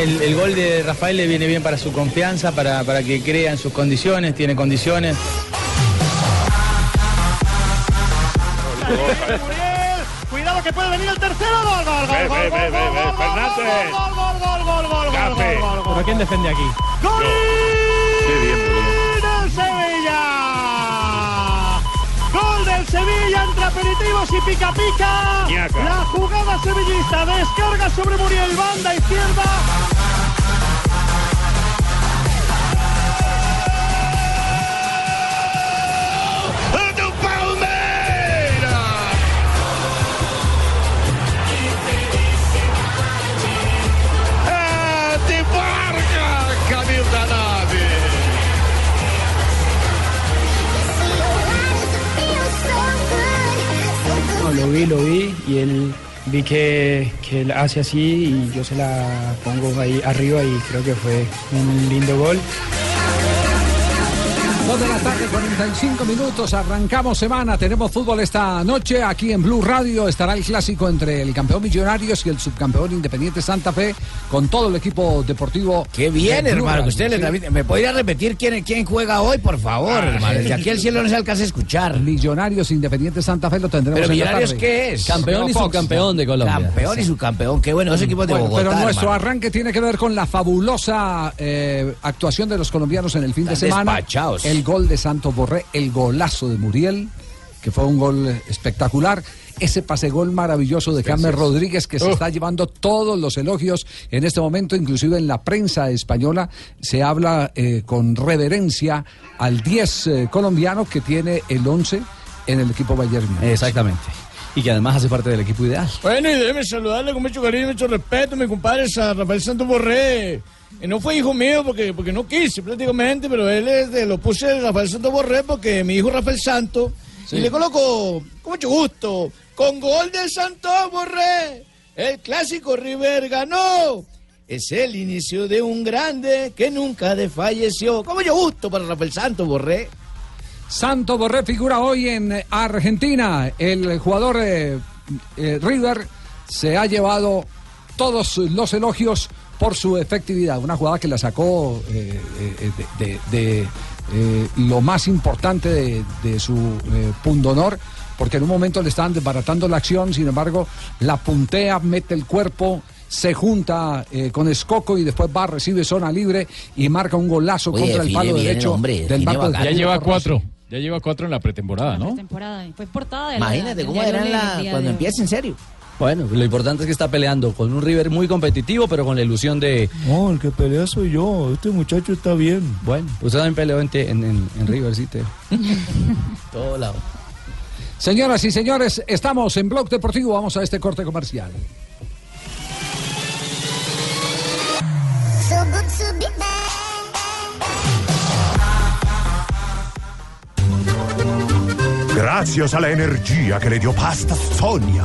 El, el gol de Rafael le viene bien para su confianza, para, para que crea en sus condiciones, tiene condiciones. Cuidado que puede venir el tercero. Gol, gol, gol, gol, gol, gol, gol, Fernández. gol, gol, gol, gol, gol, gol, Gafe. gol, gol, gol. ¿Pero quién defiende aquí? ¡Gol Sevilla entre aperitivos y pica pica. La jugada sevillista descarga sobre Muriel, banda izquierda. Vi, lo vi y él vi que, que él hace así y yo se la pongo ahí arriba y creo que fue un lindo gol. Dos de la tarde, 45 minutos. Arrancamos semana. Tenemos fútbol esta noche. Aquí en Blue Radio estará el clásico entre el campeón Millonarios y el subcampeón Independiente Santa Fe con todo el equipo deportivo. Qué bien, de hermano, Radio, que usted le sí. transmite. ¿Me podría repetir quién, quién juega hoy, por favor, hermano? Desde aquí al cielo no se alcanza a escuchar. Millonarios Independiente Santa Fe lo tendremos Pero en la Millonarios, tarde. ¿qué es? Campeón y subcampeón de Colombia. Campeón y subcampeón. Qué bueno, dos equipos de Bueno, Bogotá, pero nuestro hermano. arranque tiene que ver con la fabulosa eh, actuación de los colombianos en el fin de semana. despachados. El gol de Santos Borré, el golazo de Muriel, que fue un gol espectacular. Ese pase gol maravilloso de James Rodríguez que se está llevando todos los elogios en este momento, inclusive en la prensa española se habla eh, con reverencia al 10 eh, colombiano que tiene el 11 en el equipo Bayern. Exactamente. Y que además hace parte del equipo ideal. Bueno, y déjeme saludarle con mucho cariño y mucho respeto, mi compadre San Rafael Santos Borré. No fue hijo mío porque, porque no quise prácticamente, pero él es de, lo puse Rafael Santos Borré porque mi hijo Rafael Santos. Y le coloco con mucho gusto, con gol de Santos Borré. El clásico River ganó. Es el inicio de un grande que nunca desfalleció. Con mucho gusto para Rafael Santos Borré. Santo Borré figura hoy en Argentina. El jugador eh, eh, River se ha llevado todos los elogios por su efectividad. Una jugada que la sacó eh, eh, de, de- de, eh, lo más importante de, de su eh, pundonor. Porque en un momento le estaban desbaratando la acción, sin embargo, la puntea, mete el cuerpo, se junta eh, con Escoco y después va, recibe zona libre y marca un golazo Oye, contra el palo bien el derecho hombre, del Ya lleva cuatro. Ya lleva cuatro en la pretemporada, ¿no? temporada. Fue portada de la- Imagínate cómo era la, cuando de empieza en serio. Bueno, lo importante es que está peleando con un River muy competitivo, pero con la ilusión de. No, el que pelea soy yo. Este muchacho está bien. Bueno, usted también peleó en, te- en, en- en River, sí, te. Todo lado. Señoras y señores, estamos en Blog Deportivo. Vamos a este corte comercial. Gracias a la energía que le dio Pasta Sonia,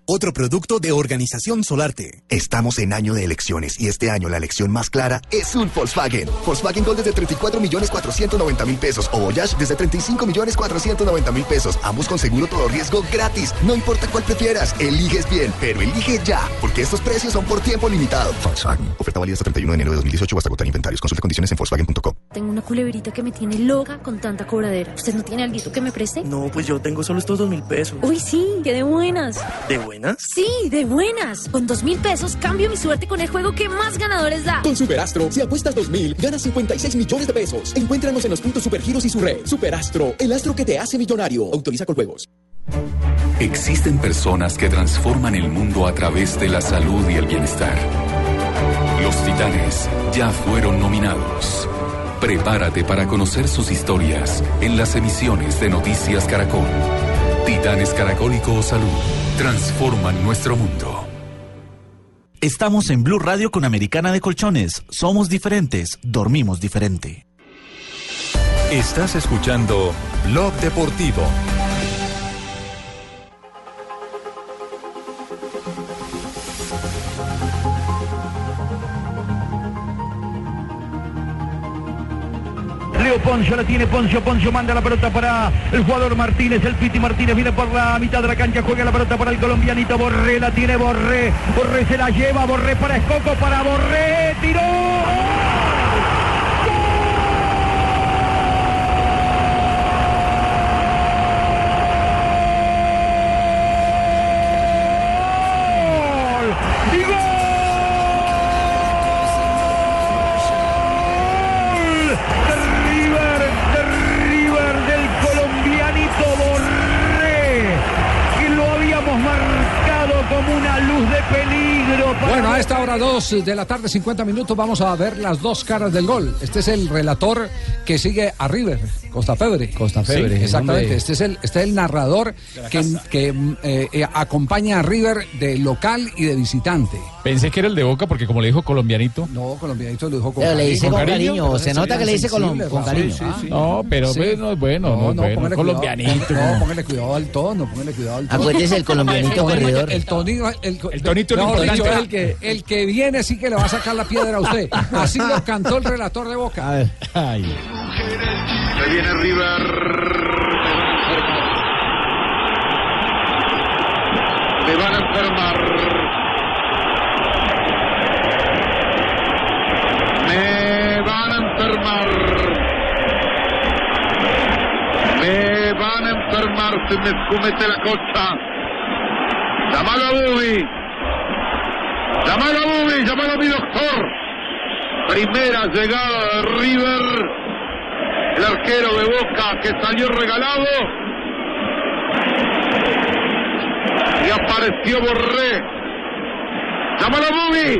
Otro producto de Organización Solarte. Estamos en año de elecciones y este año la elección más clara es un Volkswagen. Volkswagen Gol desde 34 millones 490 mil pesos o Voyage desde 35 millones 490 mil pesos. Ambos con seguro todo riesgo gratis. No importa cuál prefieras, eliges bien, pero elige ya, porque estos precios son por tiempo limitado. Volkswagen. Oferta válida hasta 31 de enero de 2018 hasta agotar inventarios. Consulte condiciones en Volkswagen.com. Tengo una culebrita que me tiene loca con tanta cobradera. ¿Usted no tiene algo que me preste? No, pues yo tengo solo estos dos mil pesos. Uy, sí, que de buenas. ¿De buenas? Sí, de buenas. Con dos mil pesos cambio mi suerte con el juego que más ganadores da. Con Superastro, si apuestas 2000, ganas 56 millones de pesos. Encuéntranos en los puntos Supergiros y su red. Superastro, el astro que te hace millonario. Autoriza con juegos. Existen personas que transforman el mundo a través de la salud y el bienestar. Los titanes ya fueron nominados. Prepárate para conocer sus historias en las emisiones de Noticias Caracol. Titanes Caracólico o Salud transforman nuestro mundo. Estamos en Blue Radio con Americana de Colchones. Somos diferentes, dormimos diferente. Estás escuchando Blog Deportivo. Poncio la tiene Poncio, Poncio manda la pelota para el jugador Martínez, el Piti Martínez viene por la mitad de la cancha, juega la pelota para el colombianito Borré, la tiene Borré, Borré se la lleva, Borré para Escoco, para Borré, tiró. A esta hora 2 de la tarde, 50 minutos, vamos a ver las dos caras del gol. Este es el relator que sigue a River, Costa Febre. Costa Febre, exactamente. Este es el, este es el narrador que, que, eh, eh, acompaña a River de local y de visitante. Pensé que era el de Boca porque como le dijo colombianito. No, colombianito lo dijo con Pero le cariño. dice con cariño, se nota que le dice con- cariño. Sí, sí, sí. No, pero Sí. bueno, es bueno, no, es bueno. colombianito. Cuidado, no, póngale cuidado al tono, póngale cuidado al tono. Acuérdese el colombianito corredor. El tonito, el, El tonito dicho, es el que, el que viene sí que le va a sacar la piedra a usted. Así lo cantó el relator de Boca. Se viene River. Me van a enfermar. Me van a enfermar. Me van a enfermar. Se me escumete la costa. Llamalo a Bubi. Llamalo a Bubi. Llamalo a mi doctor. Primera llegada de River. El arquero de Boca que salió regalado. Y apareció Borré. ¡Llámalo Bobby!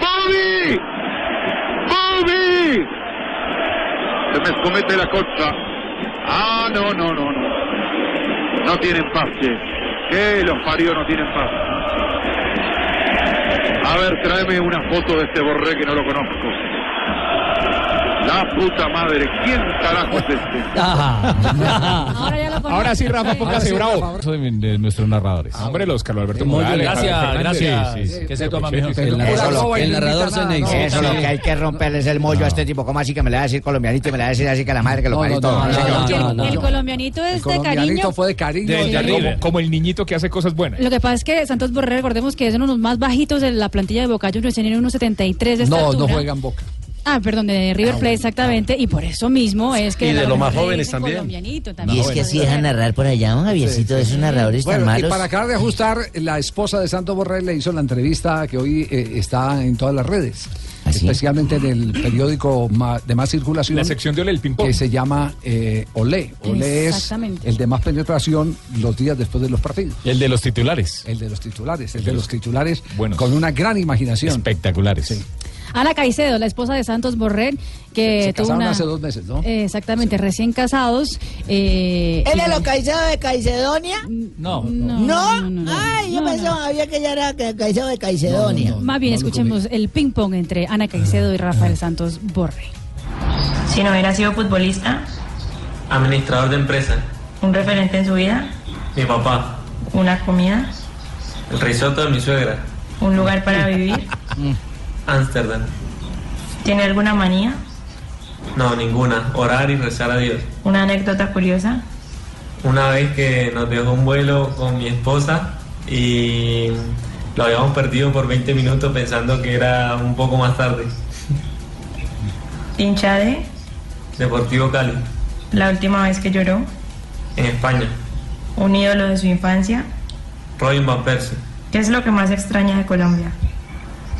¡Bobby! ¡Bobby! Se me escomete la cocha. Ah, no, no, no, no. No tienen paz, che. Que los parió no tienen paz. A ver, tráeme una foto de este Borré que no lo conozco. La puta madre, ¿quién carajo es este? Ahora sí, Rafa, póngase bravo. Eso de, de nuestros narradores. Hombre, los Carlos Alberto Morales. gracias, gracias. Sí, sí, sí. ¿Qué se toma, Sí, sí, sí. El narrador- el narrador se necesita. Eso es lo que hay que romperle es el mollo a este tipo. ¿Cómo así que me le va a decir colombianito y me le va a decir así que la madre que lo No, parió no, todo? no, no, Sí, no, no, no, El no. colombianito es El de colombianito cariño. fue de cariño. De- de- como, el niñito que hace cosas buenas. Lo que pasa es que Santos Borré, recordemos que es uno de los más bajitos de la plantilla de Boca Juniors, tiene unos 73 de No, estatura. no juegan Boca. Ah, perdón, de River Ah, Plate, exactamente. Y por eso mismo es que... Y de los más jóvenes es también. colombianito Y es que si dejan narrar por allá, un Javiercito de esos narradores tan Bueno, y malos. para acabar de ajustar, la esposa de Santos Borrell le hizo la entrevista que hoy eh, está en todas las redes, especialmente en el periódico de más circulación. La sección de Ole, el ping-pong. Que se llama eh, Olé. Olé es el de más penetración los días después de los partidos. El de los titulares. El de los titulares, el El de los los- titulares Buenos. con una gran imaginación. Espectaculares. Ana Caicedo, la esposa de Santos Borrell, que Se tuvo casaron una... hace dos meses, ¿no? Eh, Exactamente, recién casados. Eh, ¿Él es lo Caicedo de Caicedonia? No. ¿No? Ay, yo pensaba había que ella era ca- Caicedo de Caicedonia. Más bien, escuchemos el ping-pong entre Ana Caicedo y Rafael Santos Borrell. Si no hubiera sido futbolista, Administrador de empresa. un referente en su vida, Mi papá. una comida, El risotto de mi suegra. ¿Un lugar para vivir? Ámsterdam. ¿Tiene alguna manía? No, ninguna. Orar y rezar a Dios. ¿Una anécdota curiosa? Una vez que nos dejó un vuelo con mi esposa y lo habíamos perdido por 20 minutos pensando que era un poco más tarde. ¿Hincha de? Deportivo Cali, ¿La última vez que lloró? en España. ¿Un ídolo de su infancia? Robin Van Persie. ¿Qué es lo que más extraña de Colombia?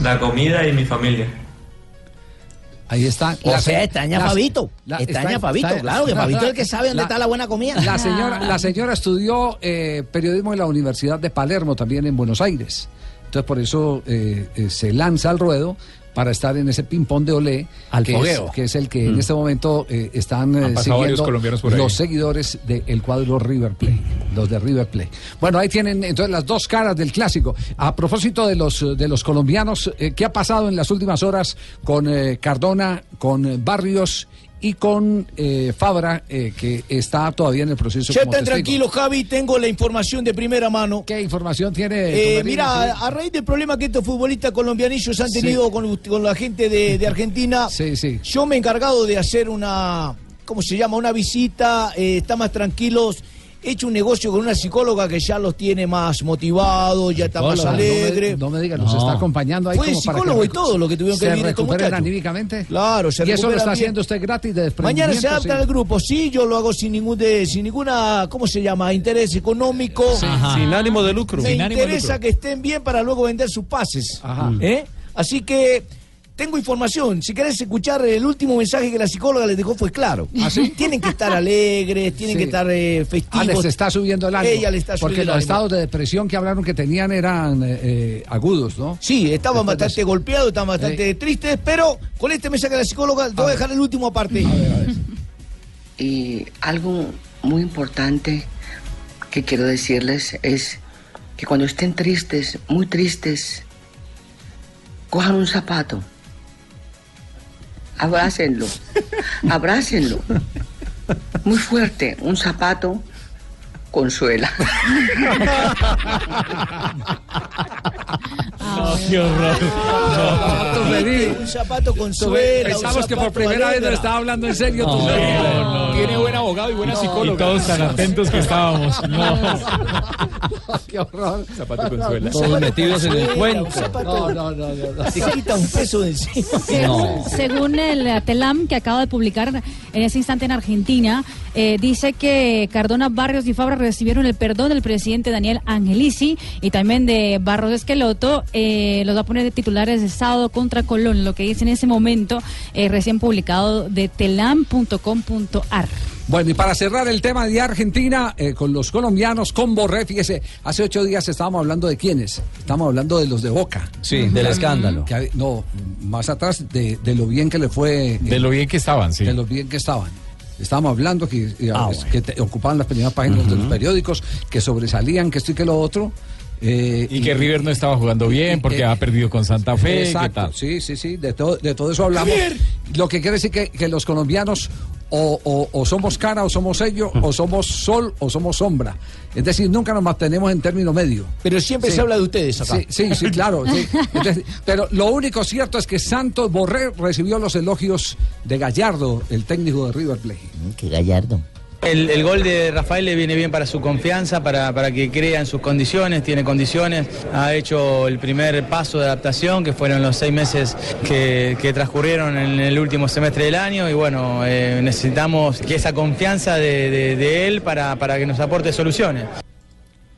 La comida y mi familia. Ahí está. O sea, extraña a Fabito. la- Extraña a Fabito, está- claro, que Fabito es el que sabe dónde La- está la buena comida. La señora, la señora estudió eh, periodismo en la Universidad de Palermo, también en Buenos Aires. Entonces, por eso eh, eh, se lanza al ruedo para estar en ese ping-pong de Olé, Al que, es, que es el que en Mm. este momento eh, están eh, siguiendo colombianos por los seguidores del cuadro River Plate, los de River Plate. Bueno, ahí tienen entonces las dos caras del clásico. A propósito de los de los colombianos, eh, ¿qué ha pasado en las últimas horas con Cardona, con Barrios y con eh, Fabra, eh, que está todavía en el proceso? Ya están tranquilos, Javi, tengo la información de primera mano. ¿Qué información tiene? Eh, mira, sí? a, raíz del problema que estos futbolistas colombianillos han Sí. tenido con, con la gente de, de Argentina, yo me he encargado de hacer una, ¿cómo se llama? Una visita, eh, está más tranquilos. He hecho un negocio con una psicóloga que ya los tiene más motivados, ya está más Psicóloga, no me- alegre. No me, diga, nos está acompañando ahí Fue como para psicólogo que y todo lo que tuvieron que vivir estos anímicamente. Claro, se Y eso lo está bien. haciendo usted gratis de Mañana se adapta sí. al grupo, sí, yo lo hago sin ningún de, sin ninguna, ¿cómo se llama? Interés económico. Sí. Ajá. Sin ánimo de lucro. Me Sin ánimo de interesa lucro. que estén bien para luego vender sus pases. Ajá. ¿eh? Así que tengo información. Si querés escuchar el último mensaje que la psicóloga les dejó fue claro. Tienen que estar alegres, tienen ¿Ah, Sí. que estar eh, festivos. Ah, les está subiendo el ánimo. Ella le está Porque los el ánimo. estados de depresión que hablaron que tenían eran eh, eh, agudos, ¿no? Sí, estaban Después de bastante golpeados, estaban bastante tristes, pero con este mensaje de la psicóloga, te voy a dejar el último aparte. Y algo muy importante que quiero decirles es que cuando estén tristes, muy tristes, cojan un zapato, abrácenlo, abrácenlo, muy fuerte, un zapato consuela. qué horror. Un zapato con suela. Pensamos que por primera vez nos estaba hablando en serio. Tiene buen abogado y buena psicóloga. Y todos tan atentos que estábamos. Qué horror. Zapato con suela. Todos metidos en el cuento. No, no, no. Se quita un peso de encima. Según, el eh, TELAM que acaba de publicar en ese instante en Argentina, eh, dice que Cardona, Barrios y Fabra recibieron el perdón del presidente Daniel Angelici y también de Barros Esqueloto. Eh, los va a poner de titulares de sábado contra Colón, lo que dice en ese momento, eh, recién publicado de telam.com.ar. Bueno, y para cerrar el tema de Argentina, eh, con los colombianos, con Borré, fíjese, hace ocho días estábamos hablando de quiénes. Estábamos hablando de los de Boca. Sí, del escándalo. que no, más atrás de, de lo bien que le fue. De lo bien que estaban, sí. De lo bien que estaban. Estábamos hablando que, Ah, que te- ocupaban las primeras páginas de los periódicos, que sobresalían, que esto y que lo otro. Eh, Y que River no estaba jugando bien porque eh, ha perdido con Santa Fe. ¿qué Exacto, tal? sí, sí, sí, de, todo de todo eso hablamos. Javier. Lo que quiere decir que, que los colombianos o, o- o somos cara o somos sello, o somos sol o somos sombra. Es decir, nunca nos mantenemos en término medio. Pero siempre Sí. se habla de ustedes acá. Sí, sí, sí, claro. sí. Entonces, pero lo único cierto es que Santos Borré recibió los elogios de Gallardo, el técnico de River Plate. Que Gallardo. El, gol de Rafael le viene bien para su confianza, para, para que crea en sus condiciones, tiene condiciones, ha hecho el primer paso de adaptación, que fueron los seis meses que, que transcurrieron en el último semestre del año, y bueno, eh, necesitamos que esa confianza de, de- de él para, para que nos aporte soluciones.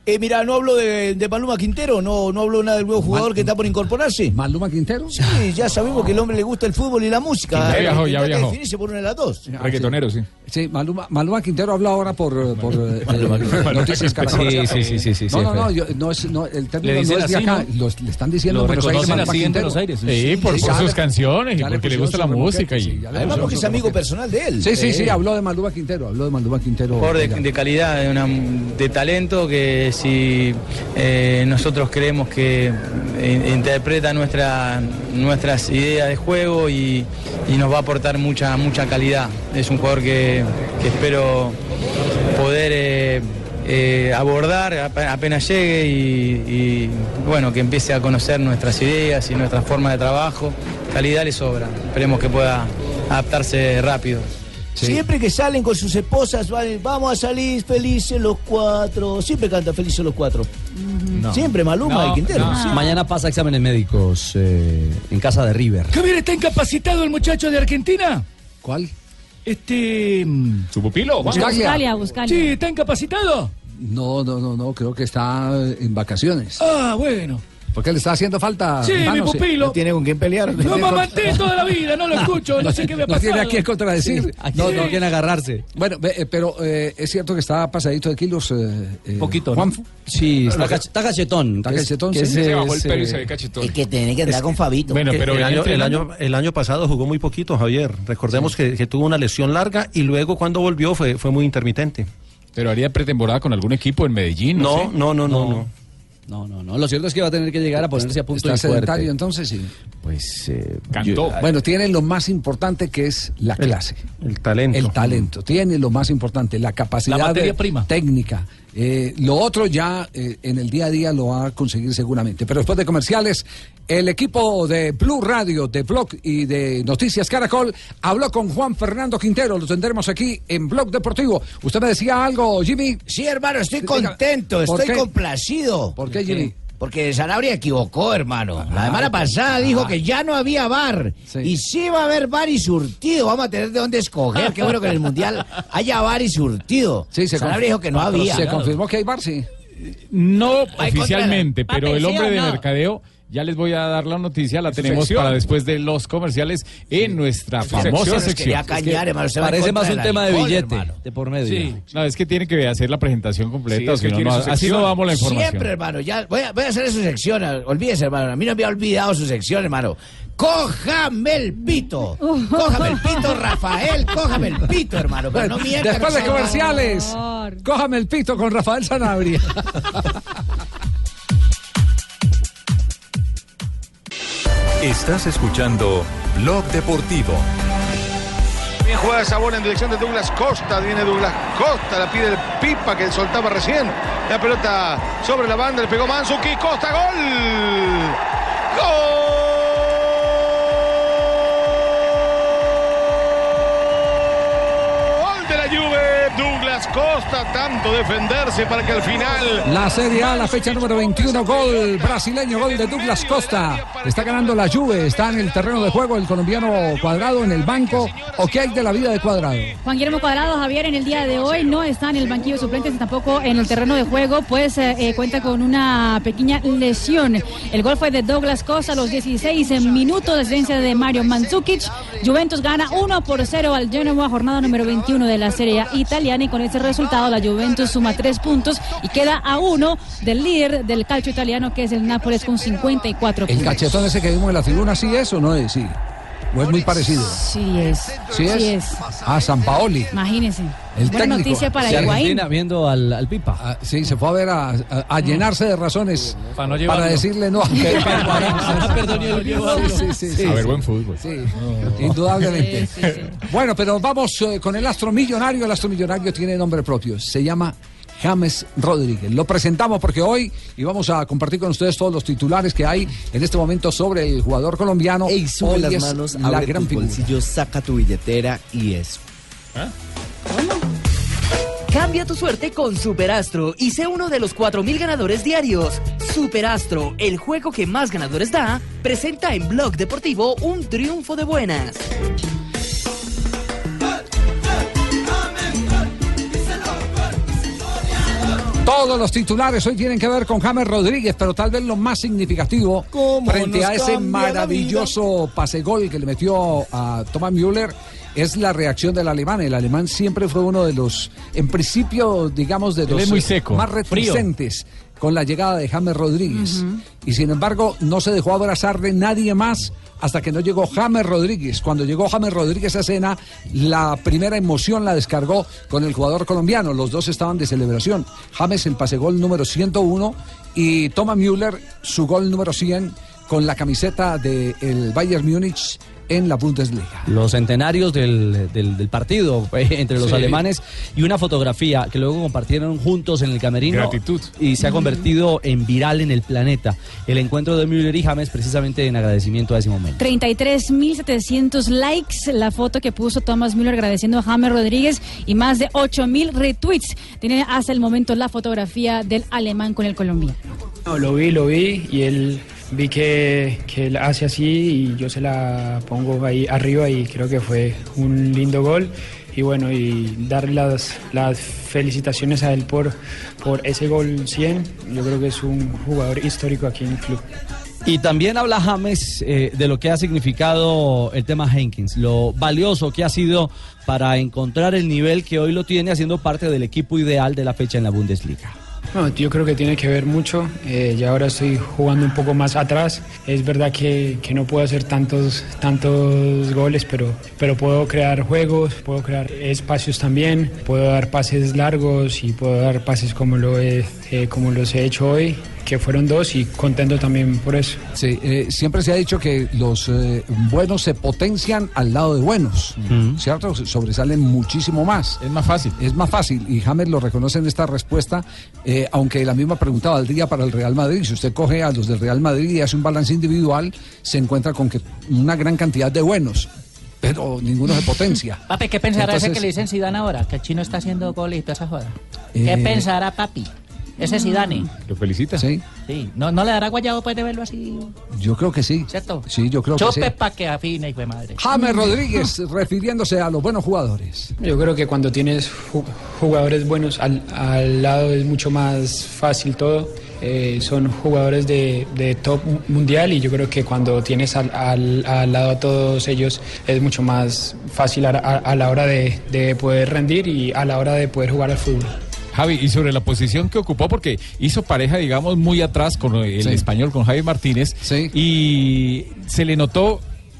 Eh, mira, no hablo de, de Maluma Quintero, no, no hablo nada del nuevo jugador que está por incorporarse. ¿Maluma Quintero? Sí, ya sabemos que el hombre le gusta el fútbol y la música. Ya viajó, ya viajó. definirse por una de las dos. Reggaetonero, sí. Sí, Maluma, Maluma Quintero habla ahora por, eh, por eh, eh, Noticias Caracol. Sí, sí, sí, sí, sí, No, no, no, yo- no es, no, el término Le no dicen es de acá, ¿no? los- le están diciendo Lo en Buenos Aires así en. Buenos Aires, sí. Sí, por, por sus canciones y porque le gusta la música. Y... Además, porque es amigo personal de él. Sí, sí, sí, Eh, habló de Maluma Quintero, habló de Maluma Quintero. Jugador de, calidad, de, una- de talento que si eh, nosotros creemos que eh, interpreta nuestra, nuestras ideas de juego y, nos va a aportar mucha, mucha calidad. Es un jugador que, espero poder eh, abordar ap- apenas llegue y, y, bueno, que empiece a conocer nuestras ideas y nuestra forma de trabajo. Calidad le sobra, esperemos que pueda adaptarse rápido. Siempre que salen con sus esposas, van, vamos a salir felices los cuatro. Siempre canta felices los cuatro. Siempre Maluma y Quintero. Mañana pasa exámenes médicos eh, en casa de River. Javier, ¿está incapacitado el muchacho de Argentina? ¿Cuál? Este... ¿Su pupilo? Buscalia, Buscalia. Sí, ¿está incapacitado? No, no, no, no, creo que está en vacaciones. Ah, bueno. ¿Por qué le está haciendo falta? Sí, mi pupilo. ¿No tiene con quién pelear? Lo amamanté toda la vida, no lo escucho, no sé qué me ha No tiene pasado. a quién contradecir. Sí, no, no quieren agarrarse. Bueno, eh, pero eh, es cierto que está pasadito de kilos. Un poquito, ¿no? Juanfu. Sí, está, cach- está cachetón. Está cachetón, que sí. es, Se bajó el pelo y eh, se ve cachetón. Es que tiene que andar con Fabito. Bueno, pero el, año, el, año, el año pasado jugó muy poquito, Javier. Recordemos que, que tuvo una lesión larga y luego cuando volvió fue, fue muy intermitente. Pero haría pretemporada con algún equipo en Medellín. No, sé. no, no, no, no. No, no, no. Lo cierto es que va a tener que llegar a ponerse a punto Está fuerte. sedentario entonces, sí. Pues eh, Cantó. yo- Bueno, tiene lo más importante que es la clase. El talento. El talento. Tiene lo más importante, la capacidad La de- prima. técnica. Eh, lo otro ya eh, en el día a día lo va a conseguir seguramente. Pero después de comerciales, el equipo de Blue Radio, de Blog y de Noticias Caracol habló con Juan Fernando Quintero. Lo tendremos aquí en Blog Deportivo. ¿Usted me decía algo, Jimmy? Sí, hermano, estoy contento, ¿por estoy qué? complacido. ¿Por qué, Jimmy? Porque Sanabria equivocó, hermano. La semana pasada dijo que ya no había bar. Sí. Y sí va a haber bar y surtido. Vamos a tener de dónde escoger. Qué bueno que en el Mundial haya bar y surtido. Sí, se Sanabria dijo que no había. Se confirmó que hay bar, sí. No oficialmente, pero el ¿Va hombre de mercadeo, ya les voy a dar la noticia, la tenemos sección. para después de los comerciales en nuestra famosa sección. quería cañar, hermano. En parece más un tema de billete, hermano. de por medio. Sí, no, es que tiene que hacer la presentación completa, Sí, o es que no, no, así no damos la información. Siempre, hermano. Ya voy a, voy a hacer su sección. Olvídese, hermano. A mí no me ha olvidado su sección, hermano. Cójame el pito. Cójame el pito, Rafael. Cójame el pito, hermano. Pero no mienta. Después de que se- comerciales, cójame el pito con Rafael Sanabria. Estás escuchando Blog Deportivo. Bien jugada bola en dirección de Douglas Costa. Viene Douglas Costa, la pide el Pipa que soltaba recién. La pelota sobre la banda, le pegó Manzuki. Costa, gol. Gol de la Juve. Costa, tanto defenderse para que al final. La Serie A, la fecha número 21, gol brasileño, gol de Douglas Costa. Está ganando la Juve, está en el terreno de juego el colombiano Cuadrado en el banco. ¿O qué hay de la vida de Cuadrado? Juan Guillermo Cuadrado, Javier, en el día de hoy no está en el banquillo de suplentes, tampoco en el terreno de juego, pues eh, eh, cuenta con una pequeña lesión. El gol fue de Douglas Costa a los 16 minutos de asistencia de Mario Mandzukic. Juventus gana 1 por 0 al Genoa, jornada número 21 de la Serie A italiana y con ese resultado la Juventus suma 3 puntos y queda a uno del líder del calcio italiano que es el Nápoles con 54 ¿El puntos. cachetón ese que vimos en la tribuna sí es o no es? Sí. ¿O es muy parecido? Sí es. ¿Sí es? Ah, San Paoli. Imagínense. El Buena técnico. noticia para Sí, Higuaín. Argentina viendo al, al Pipa. Ah, sí, se fue a ver a, a- a llenarse de razones Para no para decirle no. Perdón, yo lo llevo. Sí, sí, sí, sí, A ver, sí. buen fútbol. Sí, indudablemente. Bueno, pero vamos eh, con el astro millonario. El astro millonario tiene nombre propio. Se llama James Rodríguez. Lo presentamos porque hoy y vamos a compartir con ustedes todos los titulares que hay en este momento sobre el jugador colombiano. Ey, sube Hoy las manos, la abre gran tus bolsillos, saca tu billetera y eso. Cambia tu suerte con Superastro y sé uno de los 4.000 ganadores diarios. Superastro, el juego que más ganadores da, presenta en Blog Deportivo un triunfo de buenas. Todos los titulares hoy tienen que ver con James Rodríguez, pero tal vez lo más significativo frente a ese maravilloso pase gol que le metió a Thomas Müller es la reacción del alemán. El alemán siempre fue uno de los, en principio, digamos, de Él los muy seco, más frío. reticentes con la llegada de James Rodríguez. Y sin embargo, no se dejó abrazar de nadie más hasta que no llegó James Rodríguez. Cuando llegó James Rodríguez a escena, la primera emoción la descargó con el jugador colombiano. Los dos estaban de celebración. James el pase gol número 101 y Thomas Müller su gol número 100 con la camiseta del Bayern Múnich en la Bundesliga. Los centenarios del, del- del partido eh, entre los Sí. alemanes y una fotografía que luego compartieron juntos en el camerino. Gratitud. Y se ha convertido en viral en el planeta. El encuentro de Müller y James precisamente en agradecimiento a ese momento. 33.700 likes la foto que puso Thomas Müller agradeciendo a James Rodríguez y más de 8.000 retweets. Tiene hasta el momento la fotografía del alemán con el colombiano. No, lo vi, lo vi y él vi que, que él hace así y yo se la pongo ahí arriba y creo que fue un lindo gol. Y bueno, y dar las, las felicitaciones a él por, por ese gol 100. Yo creo que es un jugador histórico aquí en el club. Y también habla James eh, de lo que ha significado el tema Jenkins, lo valioso que ha sido para encontrar el nivel que hoy lo tiene haciendo parte del equipo ideal de la fecha en la Bundesliga. No, yo creo que tiene que ver mucho. Eh, ya ahora estoy jugando un poco más atrás. Es verdad que, que no puedo hacer tantos, tantos goles, pero, pero puedo crear juegos, puedo crear espacios también, puedo dar pases largos y puedo dar pases como, lo he, eh, como los he hecho hoy, que fueron dos y contento también por eso. Sí, eh, siempre se ha dicho que los eh, buenos se potencian al lado de buenos, ¿cierto? Sobresalen muchísimo más. Es más fácil. Es más fácil y James lo reconoce en esta respuesta, eh, aunque la misma pregunta valdría para el Real Madrid. Si usted coge a los del Real Madrid y hace un balance individual, se encuentra con que una gran cantidad de buenos, pero ninguno se potencia. Papi, ¿qué pensará ese Entonces- que le dicen Zidane ahora? Que el chino está haciendo goles y toda esa joda. Eh, ¿Qué pensará papi? Ese Zidane. Lo felicita. Sí, Sí. ¿No, ¿No le dará guayabo pues de verlo así? yo creo que sí. ¿Cierto? Sí, yo creo que sí. Chope pa' que afine, hijo de madre. James Rodríguez refiriéndose a los buenos jugadores. Yo creo que cuando tienes ju- jugadores buenos al, al lado es mucho más fácil todo. Eh, son jugadores de, de top mundial y yo creo que cuando tienes al, al- al lado a todos ellos es mucho más fácil a, a- a la hora de, de poder rendir y a la hora de poder jugar al fútbol. Javi, y sobre la posición que ocupó, porque hizo pareja, digamos, muy atrás con el Sí. español, con Javi Martínez, y se le notó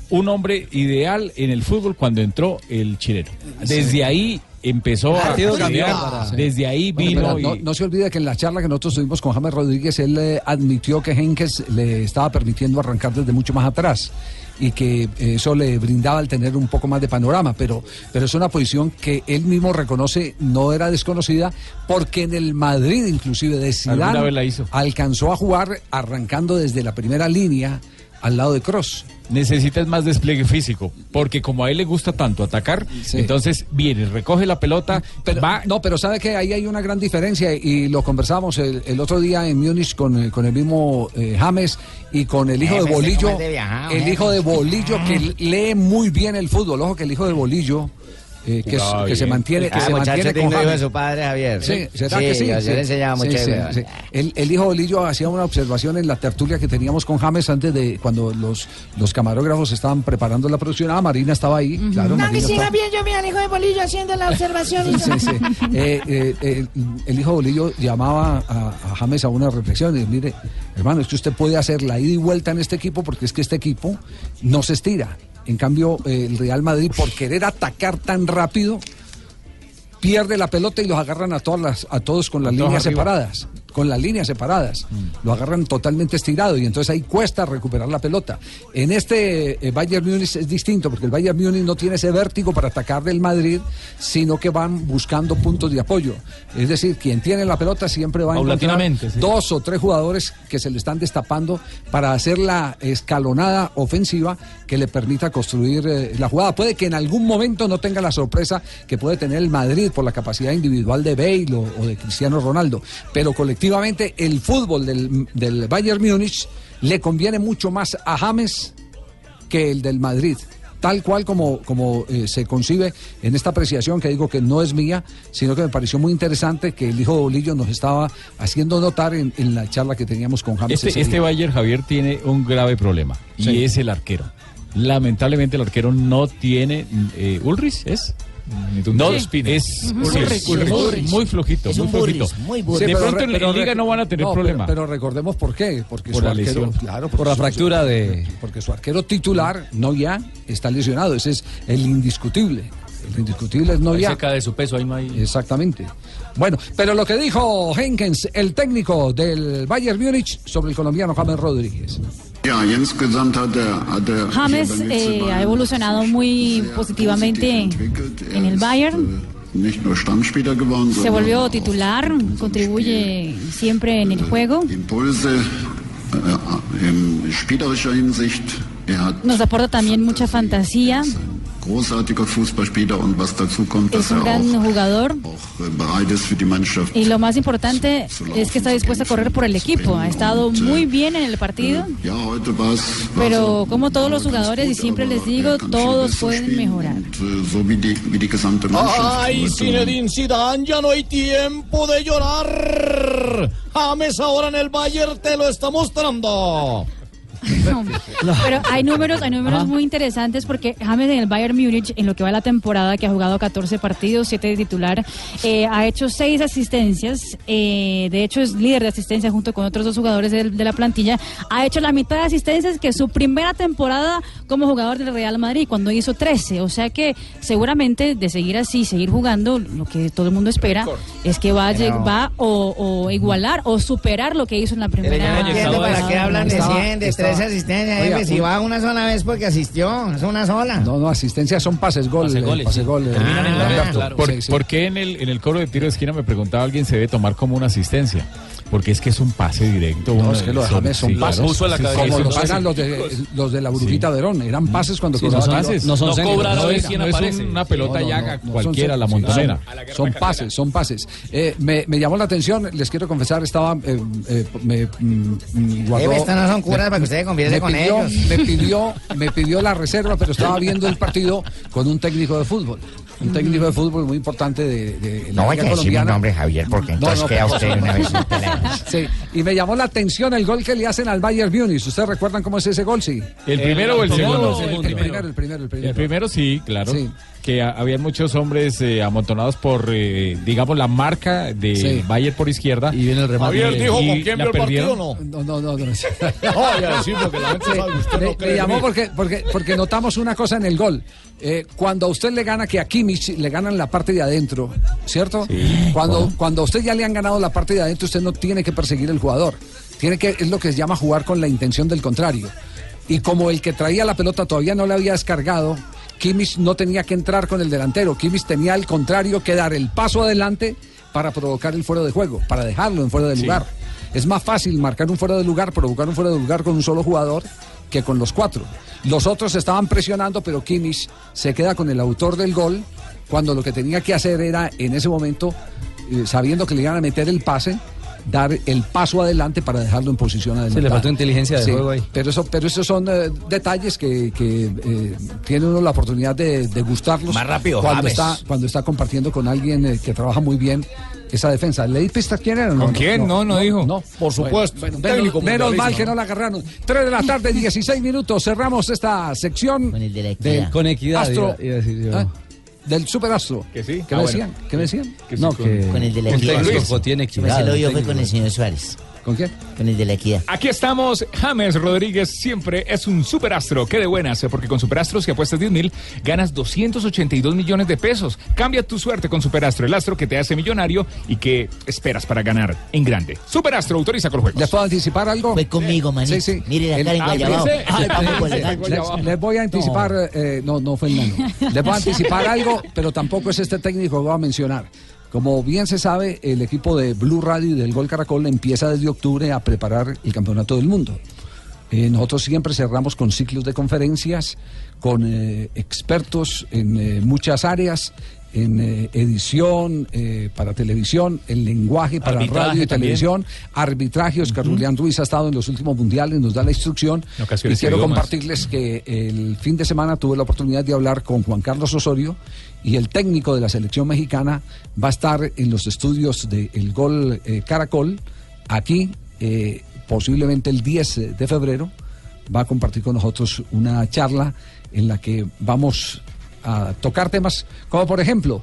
un hombre ideal en el fútbol cuando entró el chileno. Desde ahí empezó a cambiar, desde ahí Bueno, vino no, y... no se olvide que en la charla que nosotros tuvimos con James Rodríguez, él eh, admitió que Henkes le estaba permitiendo arrancar desde mucho más atrás y que eso le brindaba al tener un poco más de panorama, pero, pero es una posición que él mismo reconoce no era desconocida porque en el Madrid inclusive de Zidane vez la hizo. alcanzó a jugar arrancando desde la primera línea al lado de Cross. Necesitas más despliegue físico, porque como a él le gusta tanto atacar, entonces viene, recoge la pelota, va... No, pero sabe que ahí hay una gran diferencia y lo conversamos el, el otro día en Múnich con, con el mismo eh, James y con el hijo de Bolillo. de el hijo de Bolillo que lee muy bien el fútbol. Ojo que el hijo de Bolillo eh, que, es- que se mantiene, que Ah, se muchacho, mantiene con hijo de James. su padre, Javier. Sí, ¿será Sí, que sí? yo- yo Sí. le enseñaba mucho Sí. El, el hijo Bolillo hacía una observación en la tertulia que teníamos con James antes de cuando los, los camarógrafos estaban preparando la producción. Ah, Marina estaba ahí, claro. No, que Marina siga estaba- bien, yo vi al hijo de Bolillo haciendo la observación. y Sí, sí. Eh, eh, eh, el hijo Bolillo llamaba a, a James a una reflexión y mire, hermano, es que usted puede hacer la ida y vuelta en este equipo porque es que este equipo no se estira. En cambio, eh, el Real Madrid, por querer atacar tan rápido, pierde la pelota y los agarran a todas las, a todos con las Todos líneas arriba. separadas. Con las líneas separadas. Lo agarran totalmente estirado y entonces ahí cuesta recuperar la pelota. En este eh, Bayern Múnich es distinto porque el Bayern Múnich no tiene ese vértigo para atacar del Madrid, sino que van buscando puntos de apoyo. Es decir, quien tiene la pelota siempre va a encontrar Paulatinamente, sí. dos o tres jugadores que se le están destapando para hacer la escalonada ofensiva que le permita construir eh, la jugada. Puede que en algún momento no tenga la sorpresa que puede tener el Madrid por la capacidad individual de Bale o, o de Cristiano Ronaldo, pero colectivamente el fútbol del, del Bayern Múnich le conviene mucho más a James que el del Madrid. Tal cual como, como eh, se concibe en esta apreciación que digo que no es mía, sino que me pareció muy interesante que el hijo de Bolillo nos estaba haciendo notar en, en la charla que teníamos con James. Este, este. Bayern Javier tiene un grave problema y Sí. es el arquero. Lamentablemente el arquero no tiene eh, Ulrich es no Sí. es muy flojito, Es muy flojito. muy Sí, de pronto re- en, pero en liga no van a tener no, problema. Pero, pero recordemos por qué. Porque Por su la arquero, lesión. claro, Por la su- fractura de- Porque su arquero titular, no ya, está lesionado. Ese es el indiscutible. El indiscutible es no Ahí ya. se cae de su peso, ahí no hay... Exactamente. Bueno, pero lo que dijo Henkens, el técnico del Bayern Múnich, sobre el colombiano James Rodríguez. James eh, ha evolucionado muy positivamente en el Bayern. Se volvió titular, contribuye siempre en el juego. Äh, in spielerischer Hinsicht. Er Nos aporta también mucha fantasía. Es un er gran jugador. äh. Y lo más importante es que está dispuesto a correr por el equipo. Ha estado muy bien en el partido, es pero como todos los jugadores, y siempre les digo, todos pueden mejorar. äh. Ay. Zinedine Zidane, ya no hay tiempo de llorar. James ahora en el Bayern te lo está mostrando. Pero hay números, hay números muy interesantes porque James en el Bayern Múnich, en lo que va la temporada, que ha jugado 14 partidos, 7 de titular, eh, ha hecho 6 asistencias. Eh, de hecho, es líder de asistencia junto con otros dos jugadores de, de, la plantilla. Ha hecho la mitad de asistencias que su primera temporada como jugador del Real Madrid, cuando hizo 13. O sea que seguramente de seguir así, seguir jugando, lo que todo el mundo espera es que va, no. va o, igualar o superar lo que hizo en la primera temporada. ¿Para qué hablan de 100, de 300? esa asistencia, Oiga, si va una sola vez porque asistió, es una sola. No, no, asistencia son pases gol. Pase eh, goles. Pase sí. goles. Ah, ah, claro. ¿Por, qué en el, en el cobro de tiro de esquina me preguntaba alguien se debe tomar como una asistencia? Porque es que es un pase directo. No, uno es que los James son sí, pases. claro. Como Sí, los sí, eran sí. los de, los de la burbujita Verón. Eran pases cuando Sí, no cobraban son pases. No centros. cobrar a ver era. quién No es una pelota llaga cualquiera, son- la sí, montonera. Son, son pases, son pases. Eh, me, me llamó la atención, les quiero confesar, estaba. eh, eh, me, mm, guardó- no son curas me- para que usted se convierta me con pidió- ellos. Me pidió, me pidió la reserva, pero estaba viendo el partido con un técnico de fútbol. Un técnico de fútbol muy importante de, de la No vaya a decir mi nombre, Javier, porque entonces queda por usted favor. una vez en. Sí, y me llamó la atención el gol que le hacen al Bayern Múnich. ¿Ustedes recuerdan cómo es ese gol? Sí. ¿El primero o el segundo? El, el primero, el primero, el primero. El primero sí, claro. Sí. Que ha- habían muchos hombres eh, amontonados por, eh, digamos, la marca de Sí. Bayer por izquierda. Y viene el remate. Javier dijo con quién vio el partido, ¿no? No, no, no. No, No, ya decir, porque la gente sabe, usted me, no me cree en llamó porque, porque, porque notamos una cosa en el gol. Eh, cuando a usted le gana, que a Kimmich le ganan la parte de adentro, ¿cierto? cuando, cuando a usted ya le han ganado la parte de adentro, usted no tiene que perseguir el jugador. Tiene que, es lo que se llama jugar con la intención del contrario. Y como el que traía la pelota todavía no le había descargado, Kimmich no tenía que entrar con el delantero. Kimmich tenía al contrario que dar el paso adelante para provocar el fuera de juego, para dejarlo en fuera de lugar. Es más fácil marcar un fuera de lugar, provocar un fuera de lugar con un solo jugador que con los cuatro. Los otros estaban presionando, pero Kimmich se queda con el autor del gol cuando lo que tenía que hacer era en ese momento, eh, sabiendo que le iban a meter el pase, dar el paso adelante para dejarlo en posición adelantada. le faltó inteligencia de Sí, juego ahí. Pero eso, pero esos son eh, detalles que, que, eh, tiene uno la oportunidad de, de gustarlos. Más rápido, cuando James. está cuando está compartiendo con alguien eh, que trabaja muy bien esa defensa. ¿Le di pistas quién era? ¿Con quién? No, no dijo. No, Por supuesto. Bueno, técnico menos mal que no la agarraron. 3 de la tarde, 16 minutos. Cerramos esta sección Con equidad, Astro, iba- iba a decir yo. Del superastro. Que sí. ¿Qué Ah, me bueno. decían? ¿Qué me decían? No, que Con el de la equidad. tiene Se me equidad. se lo dio fue con el señor Suárez. ¿Con quién? Con el de la equidad. Aquí estamos, James Rodríguez siempre es un superastro. Qué de buenas, eh, porque con Superastro si apuestas 10 mil, ganas 282 millones de pesos. Cambia tu suerte con Superastro, el astro que te hace millonario y que esperas para ganar en grande. Superastro autoriza con juegos. ¿Les puedo anticipar algo? Fue conmigo, manito. Sí, sí. Mire la cara en Ah, Guayabao. Ah, Les- voy a anticipar, eh, no, no fue el nano. Les voy a anticipar algo, pero tampoco es este técnico que voy a mencionar. Como bien se sabe, el equipo de Blue Radio y del Gol Caracol empieza desde octubre a preparar el Campeonato del Mundo. Eh, nosotros siempre cerramos con ciclos de conferencias, con eh, expertos en eh, muchas áreas, en eh, edición eh, para televisión, en lenguaje para Arbitraje radio y también. televisión, arbitraje. Oscar Julián Ruiz ha estado en los últimos mundiales, nos da la instrucción. Y quiero compartirles que el fin de semana tuve la oportunidad de hablar con Juan Carlos Osorio y el técnico de la selección mexicana va a estar en los estudios del El Gol eh, Caracol, aquí, posiblemente el 10 de febrero, va a compartir con nosotros una charla en la que vamos a tocar temas como, por ejemplo,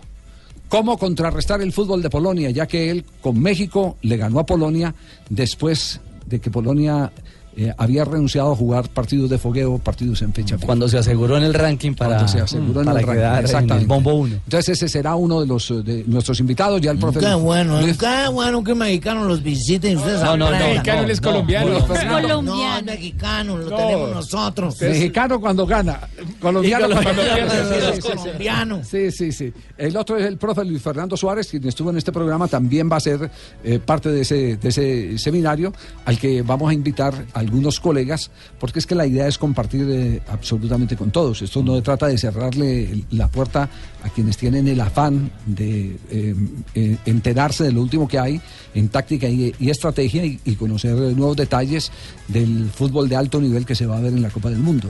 cómo contrarrestar el fútbol de Polonia, ya que él con México le ganó a Polonia después de que Polonia eh, había renunciado a jugar partidos de fogueo, partidos en fecha fija. Cuando se aseguró en el ranking para, Cuando se aseguró en para el ranking, quedar en el bombo 1. Entonces ese será uno de los de nuestros invitados, ya el profe. Qué bueno, Luis- qué bueno que mexicanos los visiten. Ustedes No, no, no, mexicano, él es colombiano. No, Colombiano. No, es mexicano, lo No. tenemos nosotros. Mexicano cuando gana, colombiano cuando colombiano pierde. cuando Sí, sí, sí. colombiano. Sí, sí, sí. El otro es el profe Luis Fernando Suárez, quien estuvo en este programa, también va a ser eh, parte de ese, de ese seminario al que vamos a invitar a algunos colegas, porque es que la idea es compartir eh, absolutamente con todos. Esto no trata de cerrarle la puerta a quienes tienen el afán de eh, eh, enterarse de lo último que hay en táctica y, estrategia y, conocer nuevos detalles del fútbol de alto nivel que se va a ver en la Copa del Mundo.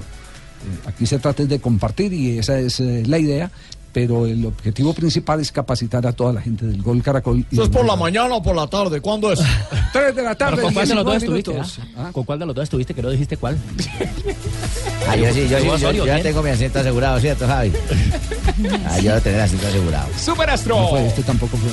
Aquí se trata de compartir y esa es la idea, pero el objetivo principal es capacitar a toda la gente del Gol Caracol. y ¿Eso es por la mañana o por la tarde? ¿Cuándo es? 3 de la tarde, ¿Con cuál de los dos 19 estuviste? minutos. ah? ¿Con cuál de los dos estuviste? Que no dijiste cuál. Ah, yo sí, yo, sí, ¿Tú, yo- ya tengo mi asiento asegurado, ¿cierto, Javi? Ah, yo voy a tener asiento asegurado. Superastro. No fue, este tampoco fue.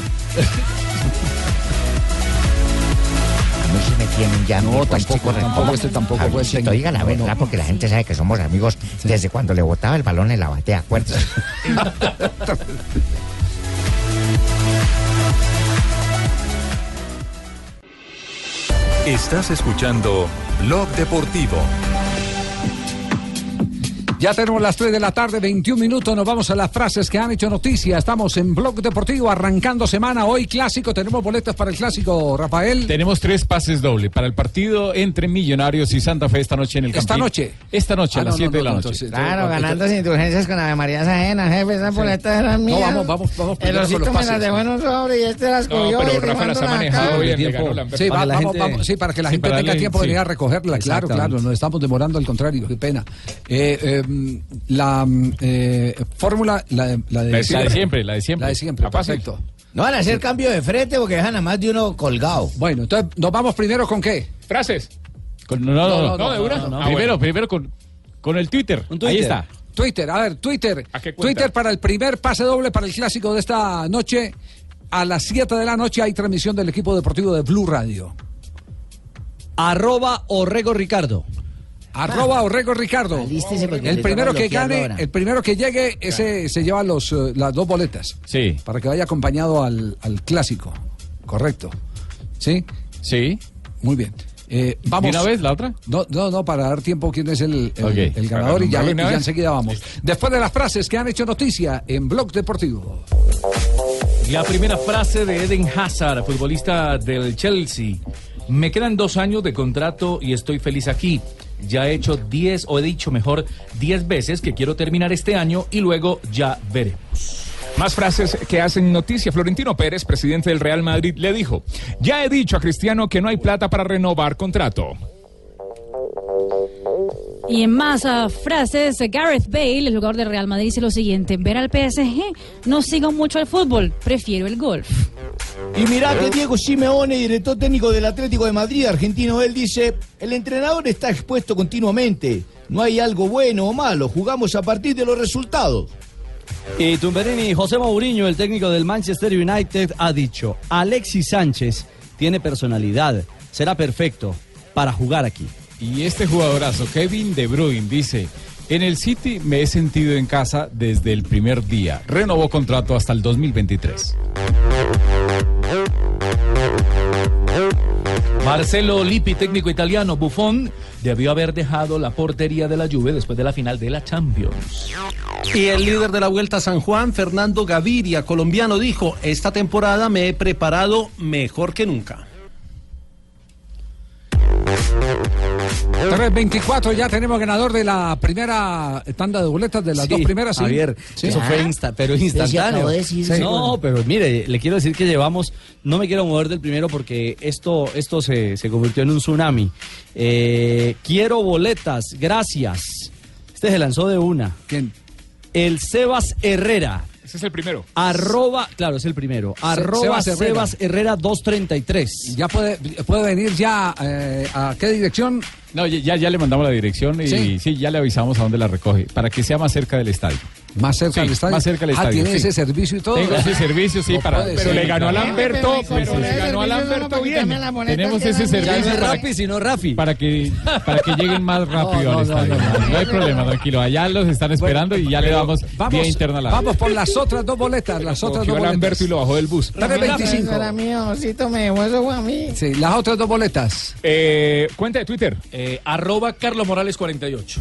Tienen ya. No, pues, tampoco, chico, tampoco, este tampoco fue Javiercito, técnico. diga la verdad, porque la gente sabe que somos amigos desde cuando le botaba el balón en la batea, ¿acuerdas? Estás escuchando Blog Deportivo. Ya tenemos las 3 de la tarde, 21 minutos. Nos vamos a las frases que han hecho noticia. Estamos en Blog Deportivo arrancando semana. Hoy clásico. Tenemos boletas para el clásico, Rafael. Tenemos tres pases doble para el partido entre Millonarios y Santa Fe esta noche en el ¿Esta Campín. noche? Esta noche, Ah, a las no, 7 no, de la no, noche. entonces, Claro, ganando sin indulgencias con Ave María Ajena, jefe. Esas boletas eran No, mías. vamos, vamos, vamos El osito los me pases. las dejó en un sobre y este las No, cogió. pero y Rafa las ha manejado bien, tiempo. Sí, va- Para la vamos, gente- vamos, sí, para que la sí, gente tenga tiempo de venir a recogerla. Claro, claro, nos estamos demorando, al contrario, qué pena. Eh, eh, la eh, fórmula, la, de- la de La de- la de siempre, la de siempre. La de siempre, perfecto. No van a hacer cambio de frente porque dejan a más de uno colgado. Bueno, entonces nos vamos primero con qué? Frases. Con- no, no, no, No, de una. no, no. Ah, primero, bueno. primero con, con el Twitter. Un Ahí Twitter. está. Twitter, a ver, Twitter. Twitter para el primer pase doble para el clásico de esta noche. A las 7 de la noche hay transmisión del equipo deportivo de Blue Radio. Arroba Orrego Ricardo. Arroba Orrego Ricardo. Alístese porque El le primero que gane, el primero que llegue, ese se lleva los, eh, las dos boletas. Sí. Para que vaya acompañado al, al clásico. Correcto. ¿Sí? Sí. Muy bien. Eh, vamos. ¿De una vez la otra? No, no, no, para dar tiempo quién es el, el- el ganador y ya, y ya enseguida vamos. Después de las frases que han hecho noticia en Blog Deportivo. La primera frase de Eden Hazard, futbolista del Chelsea. Me quedan dos años de contrato y estoy feliz aquí. Ya he hecho 10, o he dicho mejor, 10 veces que quiero terminar este año y luego ya veremos. Más frases que hacen noticia. Florentino Pérez, presidente del Real Madrid, le dijo, ya he dicho a Cristiano que no hay plata para renovar contrato. Y en más ah, frases, Gareth Bale, el jugador del Real Madrid, dice lo siguiente: ver al PSG, no sigo mucho el fútbol, prefiero el golf. Y mirá que Diego Simeone, director técnico del Atlético de Madrid, argentino, él dice, el entrenador está expuesto continuamente. No hay algo bueno o malo, jugamos a partir de los resultados. Y Tumberini, José Mourinho, el técnico del Manchester United, ha dicho, Alexis Sánchez tiene personalidad, será perfecto para jugar aquí. Y este jugadorazo, Kevin De Bruyne, dice, en el City me he sentido en casa desde el primer día. Renovó contrato hasta el 2023. Marcelo Lippi, técnico italiano, Buffon, debió haber dejado la portería de la Juve después de la final de la Champions. Y el líder de la Vuelta a San Juan, Fernando Gaviria, colombiano, dijo, esta temporada me he preparado mejor que nunca. 324, ya tenemos ganador de la primera tanda de boletas, de las Sí, dos primeras. ¿sí? Javier, Sí. eso fue insta- pero instantáneo. No, pero mire, le quiero decir que llevamos, no me quiero mover del primero porque esto, esto se, se convirtió en un tsunami. Eh, quiero boletas, gracias. Este se lanzó de una. ¿Quién? El Sebas Herrera. Ese es el primero. Arroba, claro, es el primero. Arroba Sebas Herrera. Sebas Herrera 233. Ya puede, puede venir ya eh, a qué dirección. No, ya, ya le mandamos la dirección y Sí. sí. ya le avisamos a dónde la recoge, para que sea más cerca del estadio. Más cerca Sí, del estadio. más cerca del Ah, estadio, tiene sí. ese servicio y todo. Tengo ese servicio, sí, No para, pero ser. le ganó a Pero pues, dijo, le ganó a Lamberto bien. Tenemos ese no servicio es para, Rappi, sino Rafi. para que para que lleguen más rápido No, no, al estadio. no, no, no. No hay problema, tranquilo. Allá los están esperando y ya le Pero damos vamos, vía interna a la Vamos por las otras dos boletas. Las otras dos a boletas. Lamberto y lo bajó del bus. 3.25. Era mío, Osito me dejó eso fue a mí. Sí, las otras dos boletas. Eh, cuenta de Twitter. Eh, arroba Carlos Morales 48.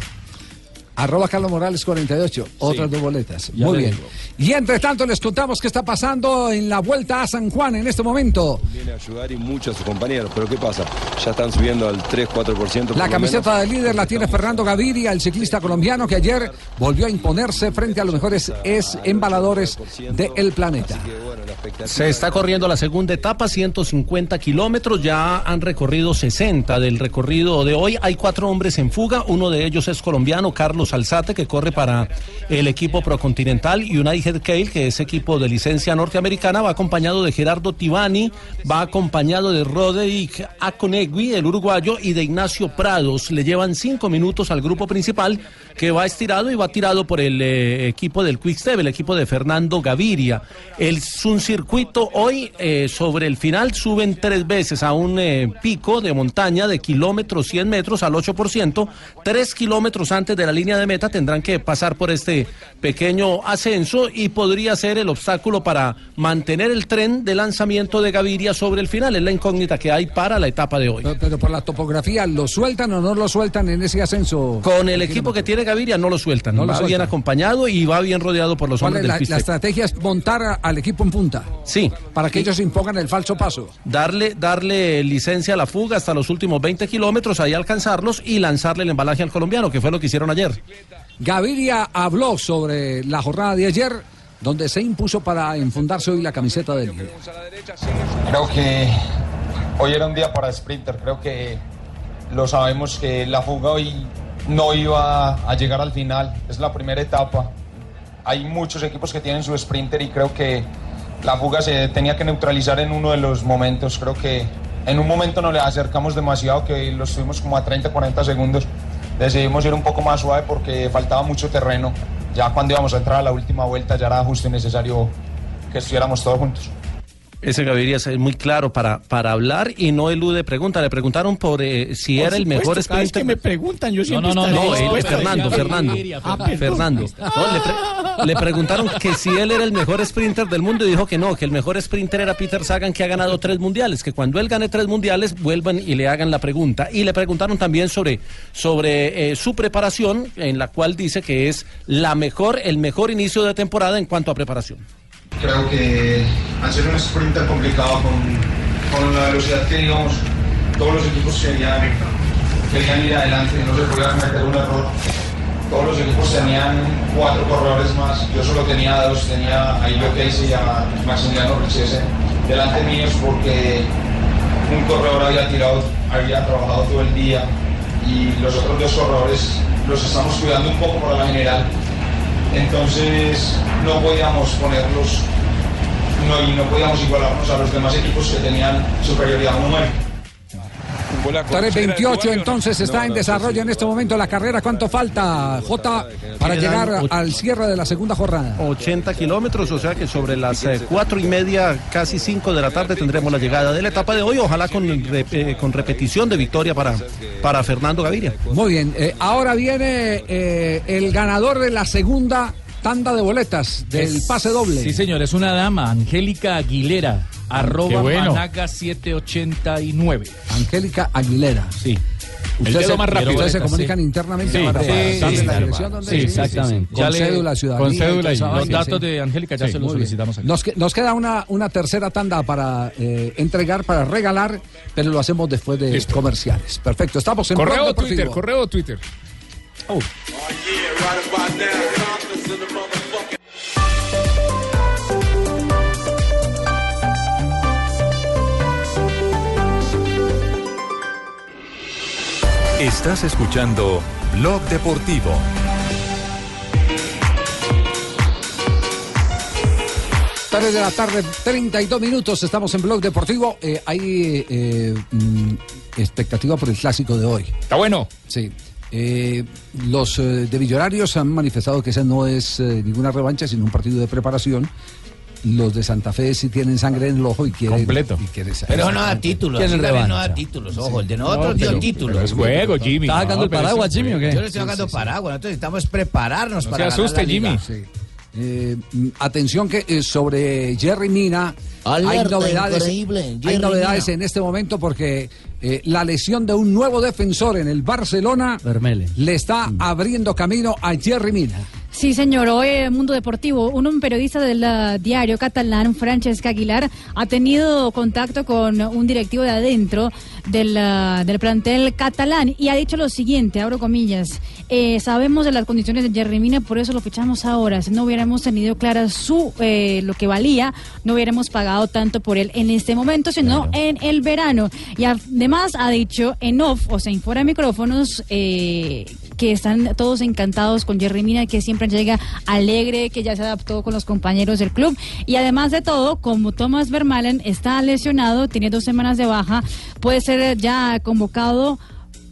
Arroba Carlos Morales 48. Otras dos boletas. Muy bien. digo. Y entre tanto les contamos qué está pasando en la vuelta a San Juan en este momento. Viene a ayudar y mucho a sus compañeros, pero ¿qué pasa? Ya están subiendo al 3-4%. por La camiseta de líder la tiene Fernando Gaviria, el ciclista colombiano que ayer volvió a imponerse frente a los mejores es embaladores del planeta. Se está corriendo la segunda etapa, 150 kilómetros, ya han recorrido 60 del recorrido de hoy. Hay cuatro hombres en fuga, uno de ellos es colombiano, Carlos Alzate, que corre para el equipo Procontinental, y United Cale, que es equipo de licencia norteamericana, va acompañado de Gerardo Tibani, va acompañado de Roderick Aconegui, el uruguayo, y de Ignacio Prados. Le llevan cinco minutos al grupo principal, que va estirado y va tirado por el eh, equipo del Quickstep, el equipo de Fernando Gaviria. Es un circuito hoy eh, sobre el final suben tres veces a un eh, pico de montaña de kilómetros 100 metros al 8%. Tres kilómetros antes de la línea de meta tendrán que pasar por este pequeño ascenso y podría ser el obstáculo para mantener el tren de lanzamiento de Gaviria sobre el final. Es la incógnita que hay para la etapa de hoy. Pero, pero por la topografía, ¿lo sueltan o no lo sueltan en ese ascenso? Con el equipo que tiene Gaviria no lo sueltan. No lo va bien sueltan. acompañado y va bien rodeado por los ¿Cuál hombres es del la, la estrategia? Es montar a- al equipo en punta. Sí. Para que ellos impongan el falso paso. darle, darle licencia a la fuga hasta los últimos 20 kilómetros, ahí alcanzarlos y lanzarle el embalaje al colombiano, que fue lo que hicieron ayer. Gaviria habló sobre la jornada de ayer, donde se impuso para enfundarse hoy la camiseta del líder. Creo que hoy era un día para sprinter. Creo que lo sabemos que la fuga hoy no iba a llegar al final. Es la primera etapa. Hay muchos equipos que tienen su sprinter y creo que la fuga se tenía que neutralizar en uno de los momentos. Creo que en un momento nos le acercamos demasiado, que lo estuvimos como a 30, 40 segundos. Decidimos ir un poco más suave porque faltaba mucho terreno. Ya cuando íbamos a entrar a la última vuelta ya era justo y necesario que estuviéramos todos juntos. Ese Gaviria es muy claro para, para hablar y no elude pregunta. Le preguntaron por eh, si Por era el mejor supuesto, cada vez sprinter. que me preguntan, yo siempre no, no, no, él, a Fernando, Fernando, Ah, perdón. Fernando. No, le, pre- le preguntaron que si él era el mejor sprinter del mundo y dijo que no, que el mejor sprinter era Peter Sagan que ha ganado tres mundiales, que cuando él gane tres mundiales vuelvan y le hagan la pregunta. Y le preguntaron también sobre, sobre eh, su preparación, en la cual dice que es la mejor, el mejor inicio de temporada en cuanto a preparación. Creo que al ser un sprint tan complicado con, con la velocidad que íbamos, todos los equipos querían, querían ir adelante, no se podía cometer un error. Todos los equipos tenían cuatro corredores más, yo solo tenía dos, tenía a Ilio Casey y a Maximiliano Richese delante míos porque un corredor había tirado, había trabajado todo el día y los otros dos corredores los estamos cuidando un poco para la general entonces no podíamos ponerlos no, y no podíamos igualarnos a los demás equipos que tenían superioridad numérica. 3.28 entonces está en desarrollo en este momento la carrera. ¿Cuánto falta, J, para llegar al cierre de la segunda jornada? 80 kilómetros, o sea que sobre las eh, cuatro y media, casi cinco de la tarde tendremos la llegada de la etapa de hoy, ojalá con, eh, con repetición de victoria para, para Fernando Gaviria. Muy bien, eh, ahora viene eh, el ganador de la segunda tanda de boletas del Es- pase doble. Sí, señor, es una dama, Angélica Aguilera, arroba bueno. Managa 789. Angélica Aguilera. Sí. Ustedes se, más rápido. ustedes se Sí. comunican internamente Sí, para sí, darle la dirección donde sí, exactamente. Con Ya le- cédula, ciudadanía. con cédula y los datos de Angélica ya se los solicitamos aquí. Nos, que- nos queda una, una tercera tanda para eh, entregar, para regalar, pero lo hacemos después de comerciales. Perfecto, estamos en Correo Blog o Twitter, Deportivo. correo o Twitter. Estás escuchando Blog Deportivo. Tres de la tarde, 32 minutos, estamos en Blog Deportivo. Eh, hay eh, mm, expectativa por el clásico de hoy. Está bueno. Sí. Eh, los eh, de Millonarios han manifestado que esa no es eh, ninguna revancha, sino un partido de preparación. Los de Santa Fe sí tienen sangre en el ojo y quieren. Completo. y quieren- Pero no da títulos. No da títulos, ojo. El de nosotros No, dio títulos. pero es juego, Jimmy. ¿Está sacando No, el paraguas, Jimmy, o qué? Yo le estoy sacando sí, sí. paraguas. Nosotros necesitamos prepararnos No para se ganar asuste, la liga. Jimmy. Eh, mm, atención que eh, sobre Jerry Mina hay novedades, increíble, hay novedades Mina. en este momento porque eh, la lesión de un nuevo defensor en el Barcelona le está abriendo camino a Jerry Mina. Sí, señor. Hoy en Mundo Deportivo, un, periodista del ah, diario catalán, Francesc Aguilar, ha tenido contacto con un directivo de adentro del, ah, del plantel catalán y ha dicho lo siguiente, abro comillas, eh, sabemos de las condiciones de Jerry Mina, por eso lo fichamos ahora. Si no hubiéramos tenido clara su eh, lo que valía, no hubiéramos pagado tanto por él en este momento, sino en el verano. Y además ha dicho en off, o sea, en fuera de micrófonos, eh, que están todos encantados con Jerry Mina, que siempre llega alegre, que ya se adaptó con los compañeros del club. Y además de todo, como Thomas Vermaelen está lesionado, tiene dos semanas de baja, puede ser ya convocado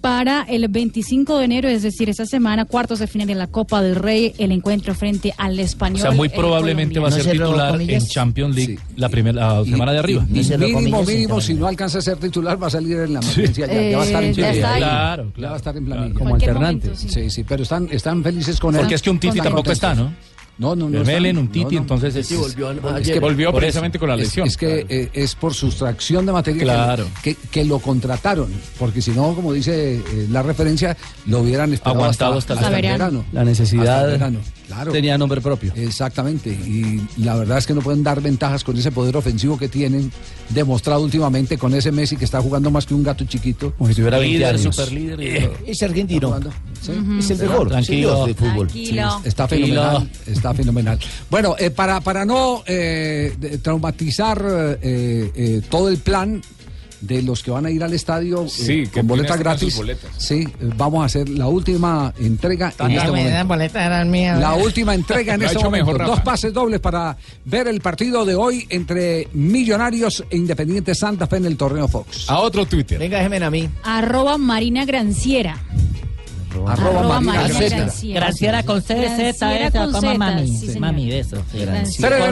para el 25 de enero, es decir, esta semana, cuartos de final de la Copa del Rey, el encuentro frente al O español. sea, muy probablemente va a ser titular en Champions League la primera la semana de arriba. mínimo, mínimo, si no alcanza a ser titular, va a salir en la emergencia. Ya, ya va a estar en Eh, está ahí. Claro, Ya va a estar en planilla. Como Cualquier alternante. momento, sí. sí, pero están, están felices con él. Porque es que un Titi tampoco contentos. está, ¿no? No, no, no. Están- un Titi, no, no. entonces es- volvió es que Volvió precisamente con la es- lesión. Es, que eh, es por sustracción de materia que- Claro. que, que lo contrataron, porque si no, como dice eh, la referencia, lo hubieran esperado Aguantado hasta, hasta el hasta el verano. verano. La necesidad Hasta el verano, claro. tenía nombre propio. Exactamente, y la verdad es que no pueden dar ventajas con ese poder ofensivo que tienen, demostrado últimamente con ese Messi que está jugando más que un gato chiquito. Como si tuviera 20 Líder, años. superlíder. y Eh. Es argentino. Sí. Es el mejor. Tranquilo. de fútbol. Tranquilo. Está Tranquilo. fenomenal, está fenomenal. Bueno, eh, para, para no eh, traumatizar eh, eh, todo el plan de los que van a ir al estadio eh, Sí, con boletas gratis, boletas. sí, eh, vamos a hacer la última entrega en este momento. boletas eran mías. La última entrega en este momento. mejor, Dos pases dobles para ver el partido de hoy entre Millonarios e Independiente Santa Fe en el torneo Fox. A otro Twitter. Venga, déjeme a mí. Arroba Marina Granciera. Arroba Arroba Granciera. Granciera. Graciera con C, Z, S, toma mami. sí, señor. mami, de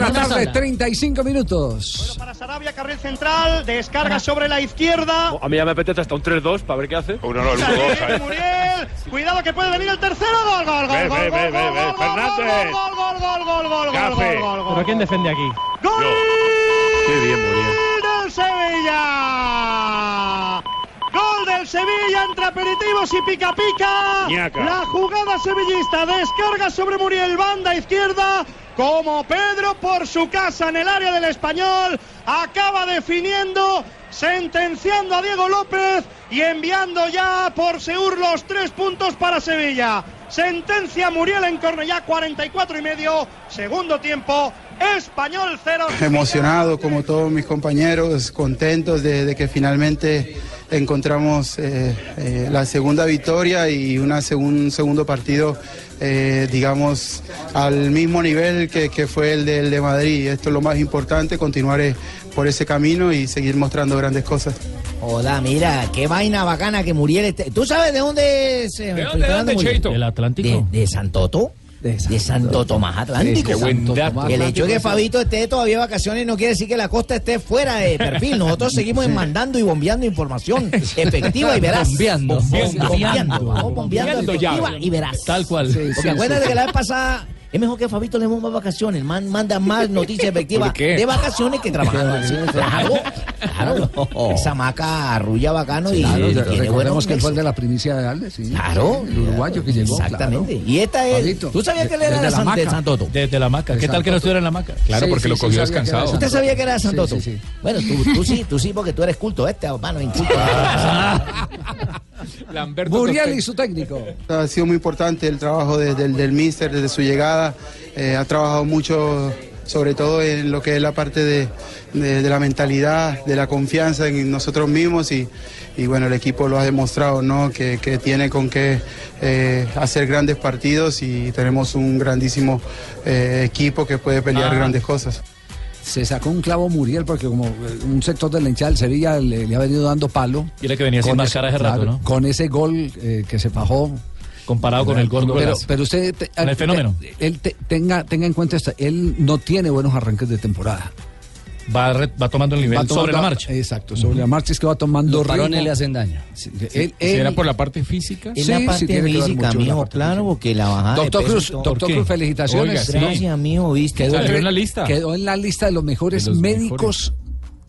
la tarde, sola. 35 minutos. Para Sarabia, carril central, descarga sobre la izquierda. A mí ya me apetece hasta un 3-2 para ver qué hace. Uno no, el uno, dos, Salir, Muriel, cuidado que puede venir el tercero. Gol, gol, gol, gol, gol, gol, Fernández. gol, gol, gol, gol, gol, gol, gol, gol, gol. ¿Pero quién defiende aquí? ¡Gol Qué bien, Muriel. del Sevilla! Gol del Sevilla entre aperitivos y pica pica. Ñaca. La jugada sevillista descarga sobre Muriel, banda izquierda. Como Pedro por su casa en el área del español. Acaba definiendo, sentenciando a Diego López y enviando ya por Seur los tres puntos para Sevilla. Sentencia Muriel en Cornellá 44 y medio. Segundo tiempo. Español 0. Emocionado como todos mis compañeros, contentos de, de que finalmente encontramos eh, eh, la segunda victoria y una segun- un segundo partido, eh, digamos, al mismo nivel que, fue el del de Madrid. Esto es lo más importante, continuar por ese camino y seguir mostrando grandes cosas. Joda, mira, qué vaina bacana que Muriel esté. ¿Tú sabes de dónde es? eh, ¿De dónde, de dónde? Cheito? Del Atlántico. ¿De, de Santoto? De Santo Tomás Atlántico. Qué buen Santo dato. Tomás. El hecho de que Fabito esté todavía de vacaciones no quiere decir que la costa esté fuera de perfil. Nosotros seguimos mandando y bombeando información efectiva y veraz. Bombeando. Bombeando. Bombeando. Vamos bombeando Bombeando ya. efectiva y veraz. Tal cual. Sí, Porque sí, acuérdate sí. que la vez pasada es mejor que Fabito le más vacaciones. El man manda más noticias efectivas de vacaciones que trabajando. Claro, claro. Esa maca arrulla bacano y Claro, y tiene recordemos buenos que él fue el de la primicia de Alde, sí. Claro. El uruguayo que llegó. Exactamente. claro. Y esta es. Fabito, ¿Tú sabías que él era de, San, de. Santoto? Desde la maca. ¿Qué tal que no estuviera en la maca? Claro, Sí, porque sí, lo sí, cogió descansado. de ¿Usted sabía que era de Sí, Santoto? sí, sí. Bueno, tú, tú sí, tú sí, porque tú eres culto, este hermano inculto. Lamberto Muriel Toscano. y su técnico. Ha sido muy importante el trabajo de- del, del míster desde su llegada. Eh, ha trabajado mucho, sobre todo en lo que es la parte de, de- de la mentalidad, de la confianza en nosotros mismos y, y bueno, el equipo lo ha demostrado, ¿no? Que, que tiene con qué eh, hacer grandes partidos y tenemos un grandísimo eh, equipo que puede pelear Ah. grandes cosas. Se sacó un clavo Muriel porque como eh, un sector de la hinchada del Sevilla le, le ha venido dando palo. Y era que venía sin Con marcar ese- hace rato, ¿no? Con ese gol eh, que se fajó comparado con el gordo Pero, pero usted. el te- fenómeno. él te- tenga, tenga en cuenta esta. Él no tiene buenos arranques de temporada. Va, re- va tomando el nivel tomando- sobre la marcha. Exacto, sobre la marcha es que va tomando Los ritmo. le hacen daño. Sí, Sí, él- ¿será por la parte física? Es Sí, la sí, parte ver física, mijo, parte claro, porque la bajada Doctor de peso Cruz, doctor Cruz, felicitaciones. Gracias, mijo, viste. Quedó, en la lista. quedó en la lista de los mejores De los médicos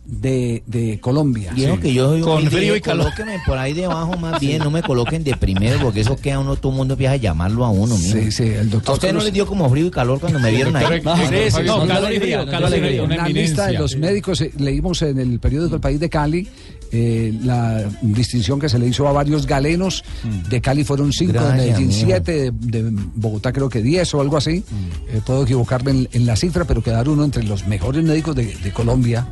de, de Colombia. Dijo que yo soy Con frío y calor. Colóquenme por ahí debajo más bien, no me coloquen de primero, porque eso queda uno, todo el mundo empieza a llamarlo a uno, mijo. Sí, sí, el doctor ¿A usted no les dio como frío y calor cuando me vieron ahí? Sí, sí, no, no, calor y frío, no, calor y frío. En la lista de los médicos, eh, leímos en el periódico El País de Cali eh, la distinción que se le hizo a varios galenos. De Cali fueron cinco, de Gracias, Medellín mijo. siete, de, de Bogotá creo que diez o algo así. Eh, puedo equivocarme en, en la cifra, pero quedar uno entre los mejores médicos de, de Colombia.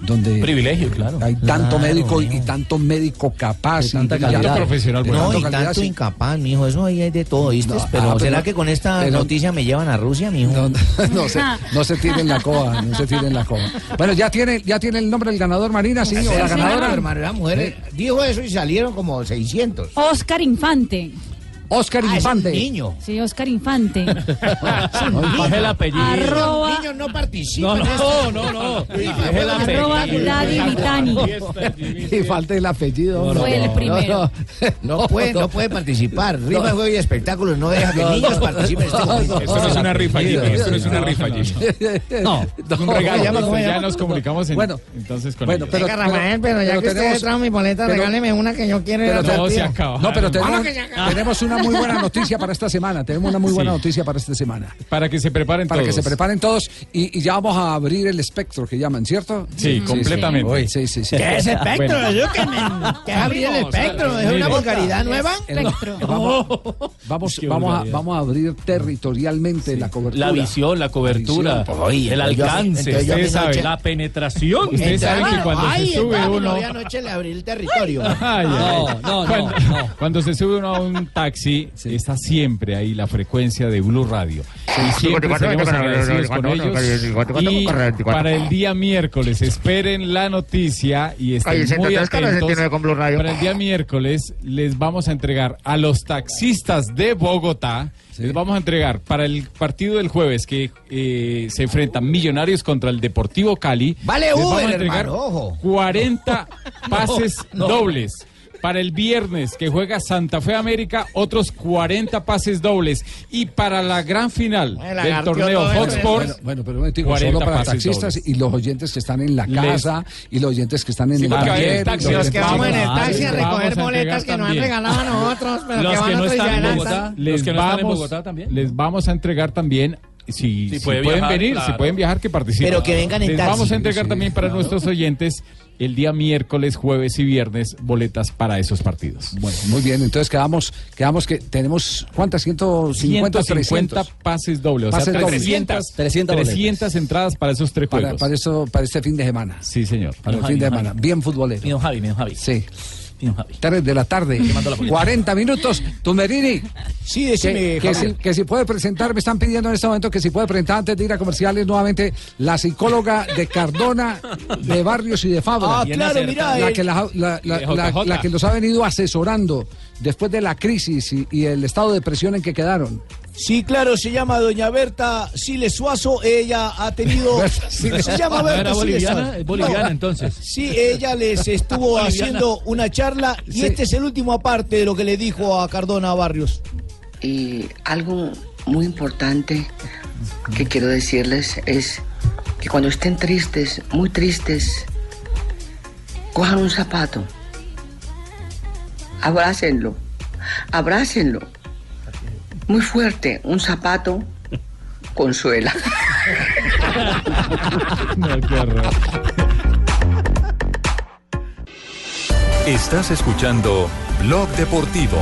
Donde Privilegio, claro. Hay tanto Claro, médico y tanto médico capaz. De tanta y calidad. tanto profesional, de No, y calidad, tanto sí. incapaz, mijo, eso ahí hay de todo, ¿viste? No, pero, ah, pero- ¿será que con esta pero- noticia me llevan a Rusia, mijo? No se, no se tiren la coba, no se tiren la coba. Bueno, ya tiene, ya tiene el nombre del ganador Marina, sí, o la Sí, ganadora. Hermano, la mujer dijo eso y salieron como 600. Oscar Infante. Oscar Ah, es un Infante. niño. Sí, Oscar Infante. Es el apellido. Arroba- Los niños no participan. No, en esto. no, no, no. Es el Arroba Daddy Vitani. Y falta el apellido. No, no, Fue el no, primero. No, no puede, no puede participar. Rima, juego y espectáculos no deja que No, niños no, participen en este momento. Esto no es una rifa, Jimmy, esto no es una rifa, Jimmy. No, un no. regalo. ¿Cómo se llama? ¿Cómo se Ya nos comunicamos en- Bueno, entonces con bueno, ellos. pero- Rafael, pero ya que usted trajo mi boleta, regáleme una que yo quiero No, se acaba. No, pero tenemos, Bueno, una muy buena noticia para esta semana. Tenemos una muy buena Sí. noticia para esta semana. Para que se preparen Para todos. que se preparen todos y, y ya vamos a abrir el espectro que llaman, ¿cierto? Sí, completamente. Sí, sí, sí. ¿Qué es espectro? Bueno. ¿Qué es abrir el espectro? ¿Es una vulgaridad nueva? Espectro. Vamos, vamos, Qué vamos, a, vamos a abrir territorialmente la cobertura. La visión, la cobertura, Oye, el alcance, yo usted sabe, noche- la penetración. Ustedes saben que cuando Ay, se sube uno... anoche le abrí el territorio. Ay, ay. No, no, cuando, no, cuando se sube uno a un taxi, está siempre ahí la frecuencia de Blue Radio. Y siempre seremos agradecidos con ellos. Y para el día miércoles, esperen la noticia y estén muy entonces, ¿qué hora se atentos. Para el día miércoles les vamos a entregar a los taxistas de Bogotá. Les vamos a entregar para el partido del jueves que eh, se enfrentan Millonarios contra el Deportivo Cali. Vale les vamos a entregar hermano, ojo. 40 pases dobles. Para el viernes que juega Santa Fe América, otros 40 pases dobles. Y para la gran final Me del torneo. Sports, Bueno, bueno, pero un momentico, 40 solo para pases taxistas dobles. y los oyentes que están en la Les- casa y los oyentes que están en Sí, el taller, los que vamos en el taxi a recoger entregar boletas que nos han también. regalado a nosotros, pero Los que van no están en. Bogotá, les los que no están en vamos, Bogotá también. les vamos a entregar también. Si, Si si puede pueden viajar, venir, claro. si pueden viajar, que participen. Pero que vengan en Les taxi. vamos a entregar Sí, también para claro. nuestros oyentes el día miércoles, jueves y viernes boletas para esos partidos. Bueno, muy bien, entonces quedamos, quedamos que tenemos, ¿cuántas? 150, 150 300 pases dobles, o sea, Pases dobles. 300, 300 boletas. 300 entradas para esos tres para, juegos. para, eso, para este fin de semana. Sí, señor. Para el Javi, fin de Javi. semana. Bien futbolero. Mi don Javi, mi don Javi. Sí. Mi don Javi. 3 de la tarde, mando la boleta. 40 minutos. Tumberini, Sí, decime, que, si, que si puede presentar, me están pidiendo en este momento que si puede presentar antes de ir a comerciales nuevamente la psicóloga de Cardona, de Barrios y de Fabra. Ah, claro, mira. la el- que, la, la- la- de la- JJ. la que los ha venido asesorando después de la crisis y, y el estado de presión en que quedaron. Sí, claro, se llama doña Berta Siles Suazo. Ella ha tenido. Se llama ¿No Berta boliviana? Es boliviana, No. entonces. Sí, ella les estuvo Boliviana. haciendo una charla y Sí. este es el último aparte de lo que le dijo a Cardona Barrios. Y algo muy importante que quiero decirles es que cuando estén tristes, muy tristes, cojan un zapato, abrácenlo, abrácenlo, muy fuerte, un zapato consuela. No, qué horror. Estás escuchando Blog Deportivo.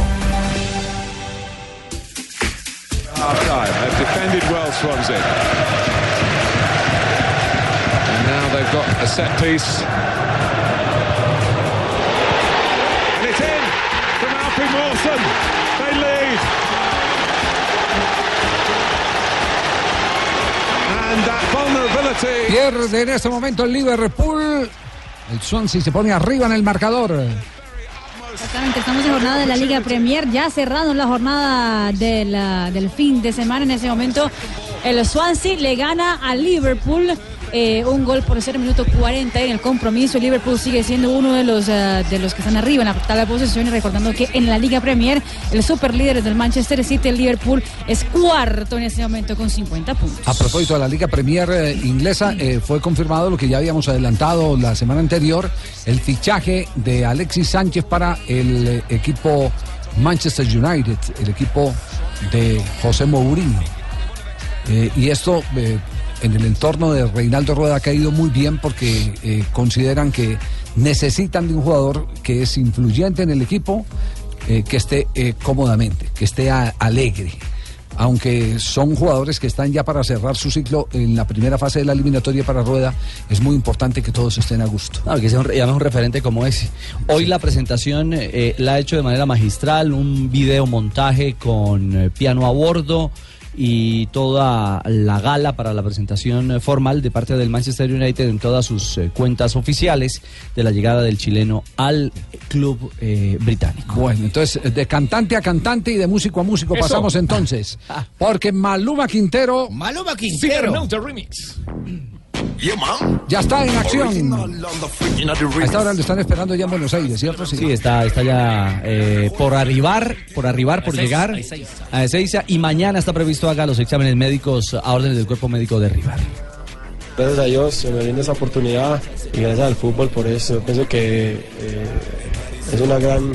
Defended well, Swansea. And now they've got a set piece. And it's in from Alfie Mawson. They lead. Pierde en este momento el Liverpool. El Swansea se pone arriba en el marcador. Exactamente, estamos en jornada de la Liga Premier, ya cerrando la jornada de la- del fin de semana. En ese momento, el Swansea le gana a Liverpool. Eh, un gol por cero, minuto 40 en el compromiso. El Liverpool sigue siendo uno de los, eh, de los que están arriba en la tabla de posiciones. Recordando que en la Liga Premier, el superlíder del Manchester City, el Liverpool, es cuarto en ese momento con 50 puntos. A propósito de la Liga Premier eh, inglesa, eh, fue confirmado lo que ya habíamos adelantado la semana anterior, el fichaje de Alexis Sánchez para el equipo Manchester United, el equipo de José Mourinho. Eh, y esto eh, en el entorno de Reinaldo Rueda ha caído muy bien porque eh, consideran que necesitan de un jugador que es influyente en el equipo, eh, que esté eh, cómodamente, que esté a- alegre. Aunque son jugadores que están ya para cerrar su ciclo en la primera fase de la eliminatoria para Rueda, es muy importante que todos estén a gusto. No, que sea un, un referente como ese. Hoy la presentación la ha hecho de manera magistral, un video montaje con piano a bordo y toda la gala para la presentación formal de parte del Manchester United en todas sus eh, cuentas oficiales de la llegada del chileno al club eh, británico. Bueno, entonces de cantante a cantante y de músico a músico Eso. pasamos entonces. Porque Maluma Quintero. Maluma Cibernauta Remix. Ya está en acción. A esta hora lo están esperando ya en Buenos Aires, ¿cierto? Sí, está, está ya eh, por arribar, por arribar, por llegar a Ezeiza. a Ezeiza y mañana está previsto haga los exámenes médicos a órdenes del cuerpo médico de Rivar. Gracias a Dios se me brinda esa oportunidad y gracias al fútbol por eso. Yo pienso que eh, es una gran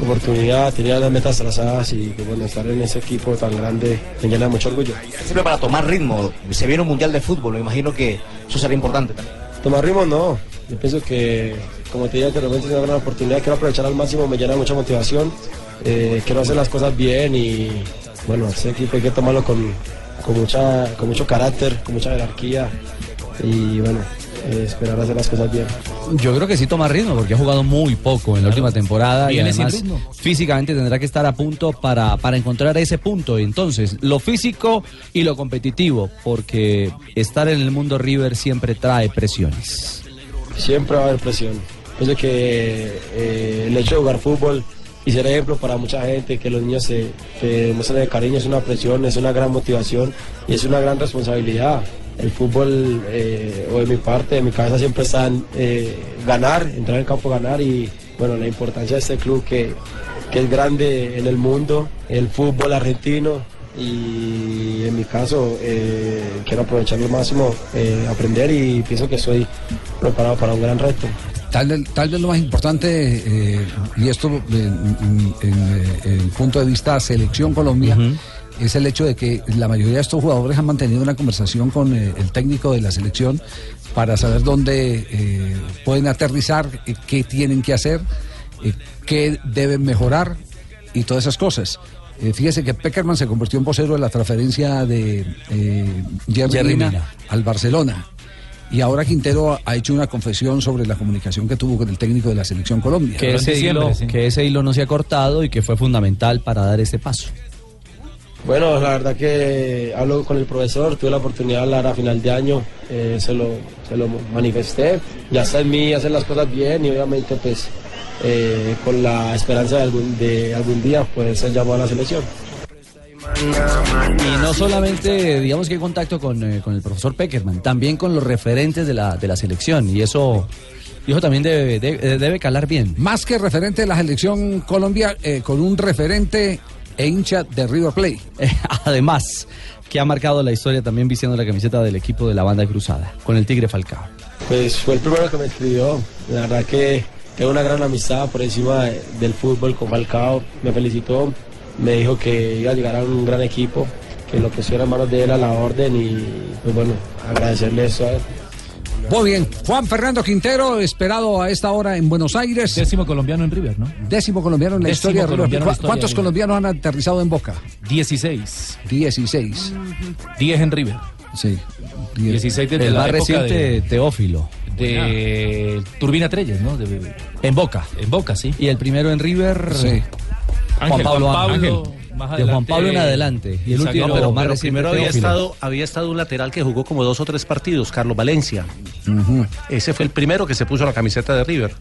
oportunidad, tenía las metas trazadas y que, bueno, estar en ese equipo tan grande me llena mucho orgullo. Siempre para tomar ritmo. Se viene un mundial de fútbol, me imagino que eso será importante también. Tomar ritmo no, yo pienso que como te dije anteriormente es una gran oportunidad, quiero aprovechar al máximo, me llena mucha motivación, eh, quiero hacer las cosas bien y bueno, ese equipo hay que tomarlo con, con, mucha, con mucho carácter, con mucha jerarquía y bueno, eh, esperar hacer las cosas bien. Yo creo que sí toma ritmo porque ha jugado muy poco en la última temporada y además físicamente tendrá que estar a punto para, para encontrar ese punto. Entonces, lo físico y lo competitivo, porque estar en el mundo River siempre trae presiones. Siempre va a haber presión. Pienso que eh, el hecho de jugar fútbol y ser ejemplo para mucha gente, que los niños se te demuestren el cariño, es una presión, es una gran motivación y es una gran responsabilidad. El fútbol, eh, o de mi parte, de mi cabeza siempre está en eh, ganar, entrar en el campo a ganar y bueno, la importancia de este club que, que es grande en el mundo, el fútbol argentino y en mi caso eh, quiero aprovechar al máximo, eh, aprender y pienso que estoy preparado para un gran reto. Tal, vez- tal vez lo más importante, eh, y esto en, en- en, el punto de vista selección Colombia, es el hecho de que la mayoría de estos jugadores han mantenido una conversación con eh, el técnico de la selección para saber dónde eh, pueden aterrizar, eh, qué tienen que hacer, eh, qué deben mejorar y todas esas cosas. Eh, fíjese que Peckerman se convirtió en vocero de la transferencia de eh, Jerry, Jerry Mina Mina. al Barcelona. Y ahora Quintero ha hecho una confesión sobre la comunicación que tuvo con el técnico de la selección Colombia. Que ese, hilo, que ese hilo no se ha cortado y que fue fundamental para dar ese paso. Bueno, la verdad que hablo con el profesor, tuve la oportunidad de hablar a final de año, eh, se, lo, se lo manifesté, ya está en mí hacer las cosas bien y obviamente pues eh, con la esperanza de algún, de algún día poder ser llamado a la selección. Y no solamente, digamos que hay contacto con, eh, con el profesor Peckerman, también con los referentes de la, de la selección. Y eso, y eso también debe, debe, debe calar bien. Más que referente de la selección Colombia, eh, con un referente e hincha de River Plate. Además, que ha marcado la historia también vistiendo la camiseta del equipo de la banda cruzada, con el Tigre Falcao. Pues fue el primero que me escribió, la verdad que tengo una gran amistad por encima de- del fútbol con Falcao, me felicitó, me dijo que iba a llegar a un gran equipo, que lo que estuviera en manos de él a la orden y pues bueno, agradecerle eso a él. Muy bien, Juan Fernando Quintero, esperado a esta hora en Buenos Aires. Décimo colombiano en River, ¿no? Décimo colombiano en la Décimo historia de River en ¿Cuántos colombianos han aterrizado en Boca? 16. 16. 10 en River. Sí. 16 desde El la más época reciente, de, Teófilo. de Turbina Treyes, ¿no? De- En Boca. en Boca, sí. Y el primero en River, Sí. Juan Ángel, Pablo, Juan Pablo, De Juan Pablo en adelante. Y el Exacto, último, No, pero, más pero primero había Teófilo. estado, había estado un lateral que jugó como dos o tres partidos, Carlos Valencia. Ese fue el primero que se puso la camiseta de River.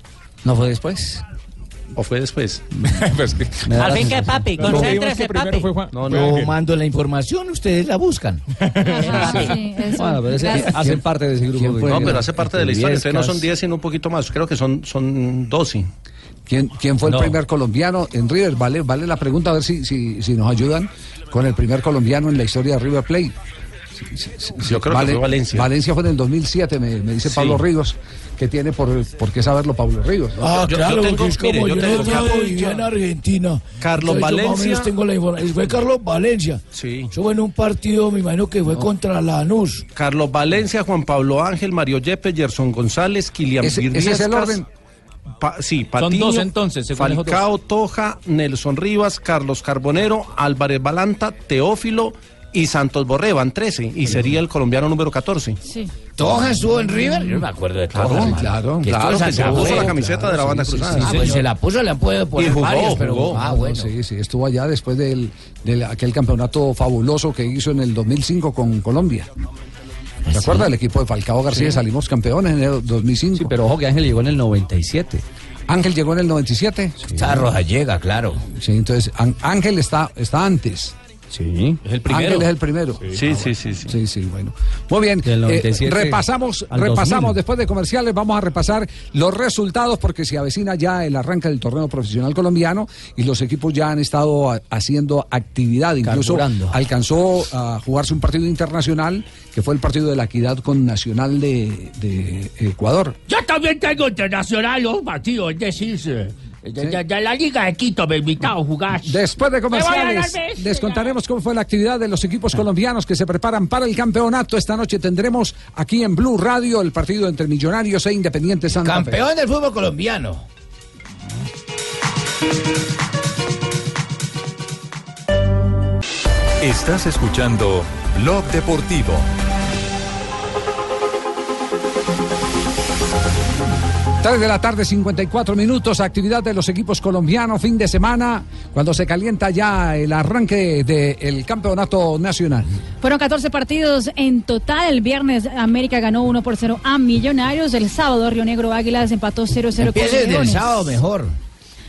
¿No fue después? ¿O fue después? Pues Al fin que papi, concéntrese, papi. No, Yo no. mando la información, ustedes la buscan. Bueno, pero ese- hacen parte de ese grupo. No, pero hace parte de la historia. Entonces no son 10, sino un poquito más. Creo que son, son 12. ¿Quién, quién fue No. el primer colombiano en River? Vale, vale la pregunta, a ver si, si, si nos ayudan con el primer colombiano en la historia de River Plate. Sí, sí, sí, Yo creo que fue Valencia. Valencia fue en el 2007, me, me dice Sí. Pablo Ríos, que tiene por, por qué saberlo Pablo Ríos. ¿no? Ah, Yo- yo claro, tengo- es como mire, yo yo, tengo- no trabajo vivía en Argentina. Carlos Entonces, Valencia. menos tengo la información. Fue Carlos Valencia. Sí. Eso fue en un partido, me imagino que fue contra Lanús. Carlos Valencia, Juan Pablo Ángel, Mario Yepes, Gerson González, Kilian Ese- ese es el orden. Pa- sí, Son Patiño, dos entonces, esos dos. Falcao, Toja, Nelson Rivas, Carlos Carbonero, Álvarez Balanta, Teófilo y Santos Borré, van 13. Y sería el colombiano número 14. Sí. ¿Toja estuvo en River? Yo no me acuerdo de Toja. Claro, claro, Que claro, que se puso la camiseta de la banda cruzada. Ah, pues se la puso, le han podido poner jugó, varios, pero jugó. ah, No, bueno. Sí, sí, estuvo allá después del, de aquel campeonato fabuloso que hizo en el 2005 con Colombia. ¿Se acuerda? El equipo de Falcao García Sí. salimos campeones en el 2005. Sí, pero ojo que Ángel llegó en el 97. Ángel llegó en el 97. Está Roja llega, claro. Sí, entonces Án- Ángel está, está antes. Sí. Es el primero. Ángel es el primero. Sí, sí, sí, sí. Sí, sí, bueno. Muy bien. Del eh, 97 repasamos, al repasamos 2000. después de comerciales, vamos a repasar los resultados porque se avecina ya el arranque del torneo profesional colombiano y los equipos ya han estado haciendo actividad. Incluso Carburando. alcanzó a jugarse un partido internacional que fue el partido de la equidad con Nacional de, de Ecuador. Yo también tengo internacional los partidos, es decir, de la Liga de Quito me invitaron a jugar. Después de comerciales, les contaremos cómo fue la actividad de los equipos colombianos que se preparan para el campeonato. Esta noche tendremos aquí en Blue Radio el partido entre Millonarios e Independiente Santa Fe. Campeón del fútbol colombiano. Estás escuchando Blog Deportivo. Tres de la tarde, 54 minutos, actividad de los equipos colombianos, fin de semana, cuando se calienta ya el arranque del campeonato nacional. Fueron 14 partidos en total. El viernes América ganó 1 por 0 a Millonarios. El sábado Río Negro Águilas empató 0-0 con desde el Leones. sábado mejor.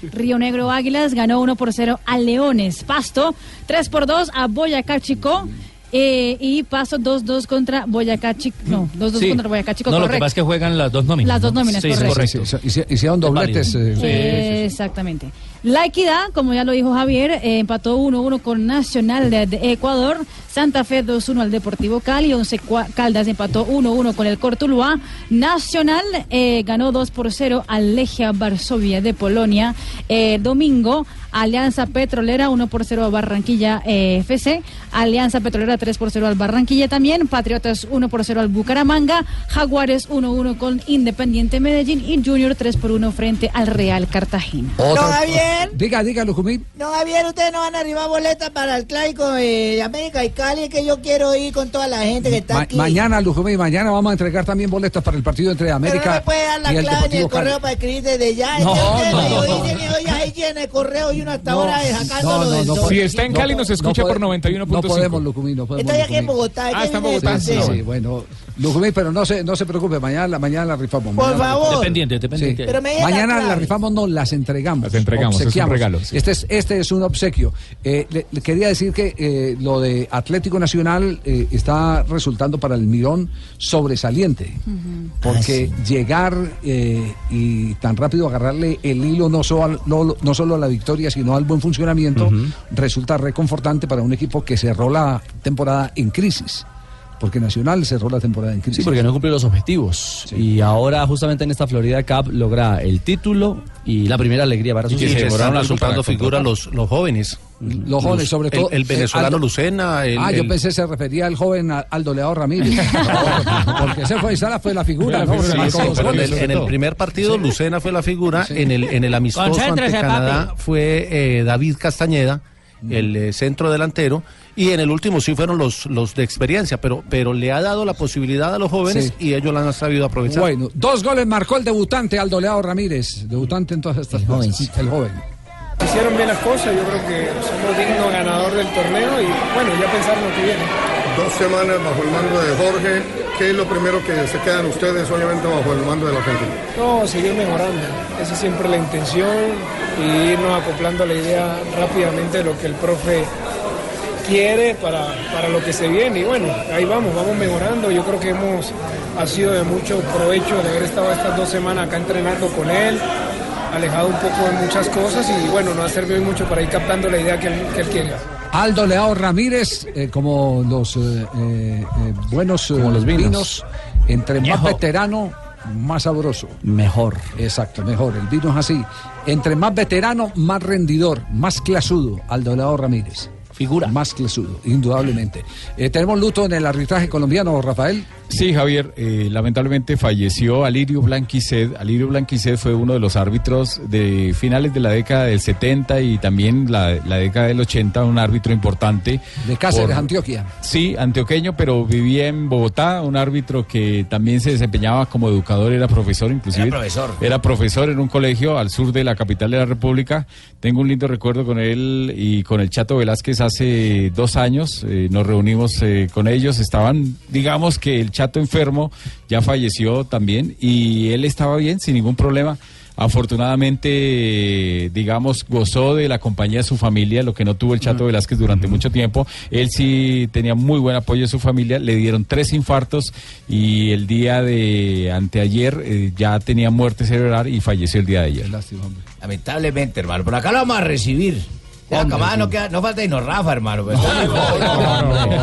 Río Negro Águilas ganó 1 por 0 a Leones. Pasto 3 por 2 a Boyacá Chico. Eh, y Pasto 2-2 contra Boyacá Chico. No, 2-2 Sí. contra Boyacá Chico. No, lo que correcto. pasa es que juegan las dos nóminas. Las dos nóminas, Sí, sí, correcto. correcto. Hicieron dobletes. eh, Exactamente. La Equidad, como ya lo dijo Javier, eh, empató 1-1 con Nacional de, de Ecuador. Santa Fe 2-1 al Deportivo Cali. Once Cua- Caldas empató 1-1 con el Cortuluá. Nacional eh, ganó 2 por 0 al Legia Varsovia de Polonia. Eh, domingo, Alianza Petrolera 1 por 0 a Barranquilla eh, FC. Alianza Petrolera 3 por 0 al Barranquilla también. Patriotas 1 por 0 al Bucaramanga. Jaguares 1-1 con Independiente Medellín. Y Junior 3 por 1 frente al Real Cartagena. No, Javier. Diga, diga, Lucumí. No, Javier, ustedes no van a arribar boletas para el clásico de América y Cali, que yo quiero ir con toda la gente que está Ma- aquí. mañana, Lucumí, mañana vamos a entregar también boletas para el partido entre Pero no América me puede dar la y el clave ni el Deportivo Cali. correo para escribir desde ya. No, no, no, no. ahí el correo y uno hasta No, ahora sacándolo no, no, no. Si está en Cali, nos escucha por No 91.5. podemos, Lucumí, no podemos. Estoy aquí en. Bogotá. Ah, ¿qué está en Bogotá. sí, bueno. Lucumí, pero no se, no se preocupe, mañana, la- mañana la rifamos. Por mañana la favor. Dependiente, dependiente. Sí. Pero me diga la Mañana las rifamos, no, las entregamos. Las entregamos, es un regalo, sí. Este, es, este es un obsequio. Eh, le, le quería decir que eh, lo de Atlético Nacional eh, está resultando para el Mirón sobresaliente. Porque llegar eh, y tan rápido agarrarle el hilo no solo, no, no solo a la victoria, sino al buen funcionamiento, resulta reconfortante para un equipo que cerró la temporada en crisis. Porque Nacional cerró la temporada en crisis. Sí, porque no cumplió los objetivos. Y ahora, justamente en esta Florida Cup, logra el título y la primera alegría para Y sus que se resultando figuras los, los jóvenes. Los jóvenes, sobre todo. El, eh, venezolano Aldo- Lucena. El, ah, yo el- pensé se refería al joven a- Aldo Leao Ramírez. No, porque ese fue, esa fue la figura, en, el, en el primer partido Lucena fue la figura, en el en el amistoso ante Canadá papi. fue eh, David Castañeda, el eh, centro delantero, y en el último sí fueron los los de experiencia, pero pero le ha dado la posibilidad a los jóvenes Sí. y ellos la han sabido aprovechar. Bueno, dos goles marcó el debutante Aldo Leao Ramírez, debutante en todas estas cosas. El joven. Hicieron bien las cosas, yo creo que somos digno ganador del torneo y bueno, ya pensar lo que viene. Dos semanas bajo el mando de Jorge, ¿qué es lo primero que se quedan ustedes, obviamente, bajo el mando de la gente? No, seguir mejorando. Esa es siempre la intención y irnos acoplando a la idea rápidamente de lo que el profe quiere para, para lo que se viene. Y bueno, ahí vamos, vamos mejorando. Yo creo que hemos ha sido de mucho provecho de haber estado estas dos semanas acá entrenando con él, alejado un poco de muchas cosas y bueno, nos ha servido mucho para ir captando la idea que él, que él quiere. Aldo Leao Ramírez, eh, como los eh, eh, eh, buenos eh, los vinos. entre más veterano, más sabroso. Mejor. Exacto, mejor. El vino es así. Entre más veterano, más rendidor, más clasudo. Aldo Leao Ramírez. Figura. Más clasudo, indudablemente. Eh, tenemos luto en el arbitraje colombiano, Rafael. Sí, Javier, eh, lamentablemente falleció Alirio Blanquiced. Alirio Blanquiced fue uno de los árbitros de finales de la década del 70 y también la, la década del 80, un árbitro importante. De Cáceres, Por- Antioquia. Sí, antioqueño, pero vivía en Bogotá, un árbitro que también se desempeñaba como educador, era profesor inclusive. Era profesor. Era profesor en un colegio al sur de la capital de la República. Tengo un lindo recuerdo con él y con el Chato Velázquez hace dos años. eh, nos reunimos eh, con ellos, estaban, digamos que el Chato enfermo ya falleció también y él estaba bien, sin ningún problema. Afortunadamente, digamos, gozó de la compañía de su familia, lo que no tuvo el Chato Velázquez durante mucho tiempo. Él sí tenía muy buen apoyo de su familia, le dieron tres infartos y el día de anteayer eh, ya tenía muerte cerebral y falleció el día de ayer. Lamentablemente, hermano. Por acá lo vamos a recibir. Ya, Hombre, camada, sí. no, queda, no falta no Rafa, hermano. pues.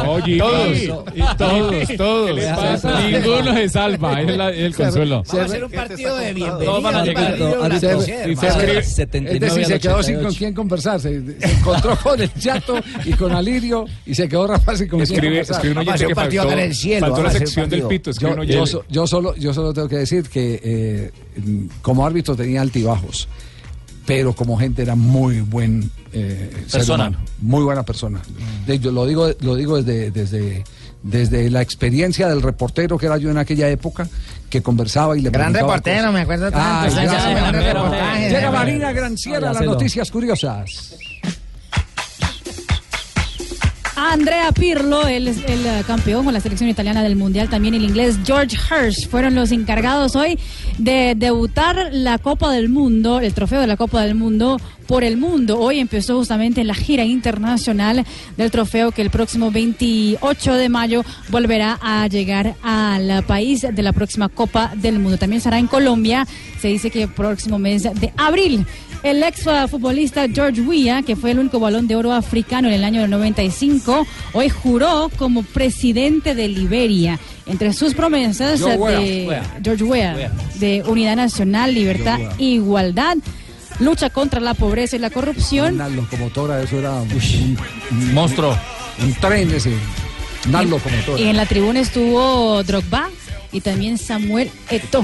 Oye, todos, todos, todos. ¿Qué le pasa? Ninguno se salva, es la- el consuelo. Vamos a hacer un partido de bienvenida. Todos Es decir, se quedó sin con quién conversar. Se, se encontró con el chato y con Alirio y se quedó Rafa sin con quién Escribe- conversar. escribe un que partido faltó- en el cielo, faltó la sección del pito, escribe Yo, yo oyente. so- yo solo, yo solo tengo que decir que eh, como árbitro tenía altibajos, pero como gente era muy buen eh, ser Persona. humano, muy buena persona. De- Yo lo digo, lo digo desde, desde, desde la experiencia del reportero que era yo en aquella época, que conversaba y le Gran reportero, cosas. me acuerdo tanto. Ay, gracias, gran reportaje. Llega Marina Granciera, las noticias curiosas. Andrea Pirlo, él el eh, campeón con la selección italiana del Mundial, también el inglés George Hirsch. Fueron los encargados hoy de debutar la Copa del Mundo, el trofeo de la Copa del Mundo por el mundo. Hoy empezó justamente la gira internacional del trofeo que el próximo 28 de mayo volverá a llegar al país de la próxima Copa del Mundo. También será en Colombia, se dice que próximo mes de abril. El ex futbolista George Weah, que fue el único balón de oro africano en el año del 95, hoy juró como presidente de Liberia. Entre sus promesas George Weah. de Weah. George Weah, Weah. de unidad nacional, libertad, Weah. igualdad, lucha contra la pobreza y la corrupción. Una locomotora, eso era un, un monstruo. Un tren ese. Una locomotora. Y en la tribuna estuvo Drogba y también Samuel Eto'o.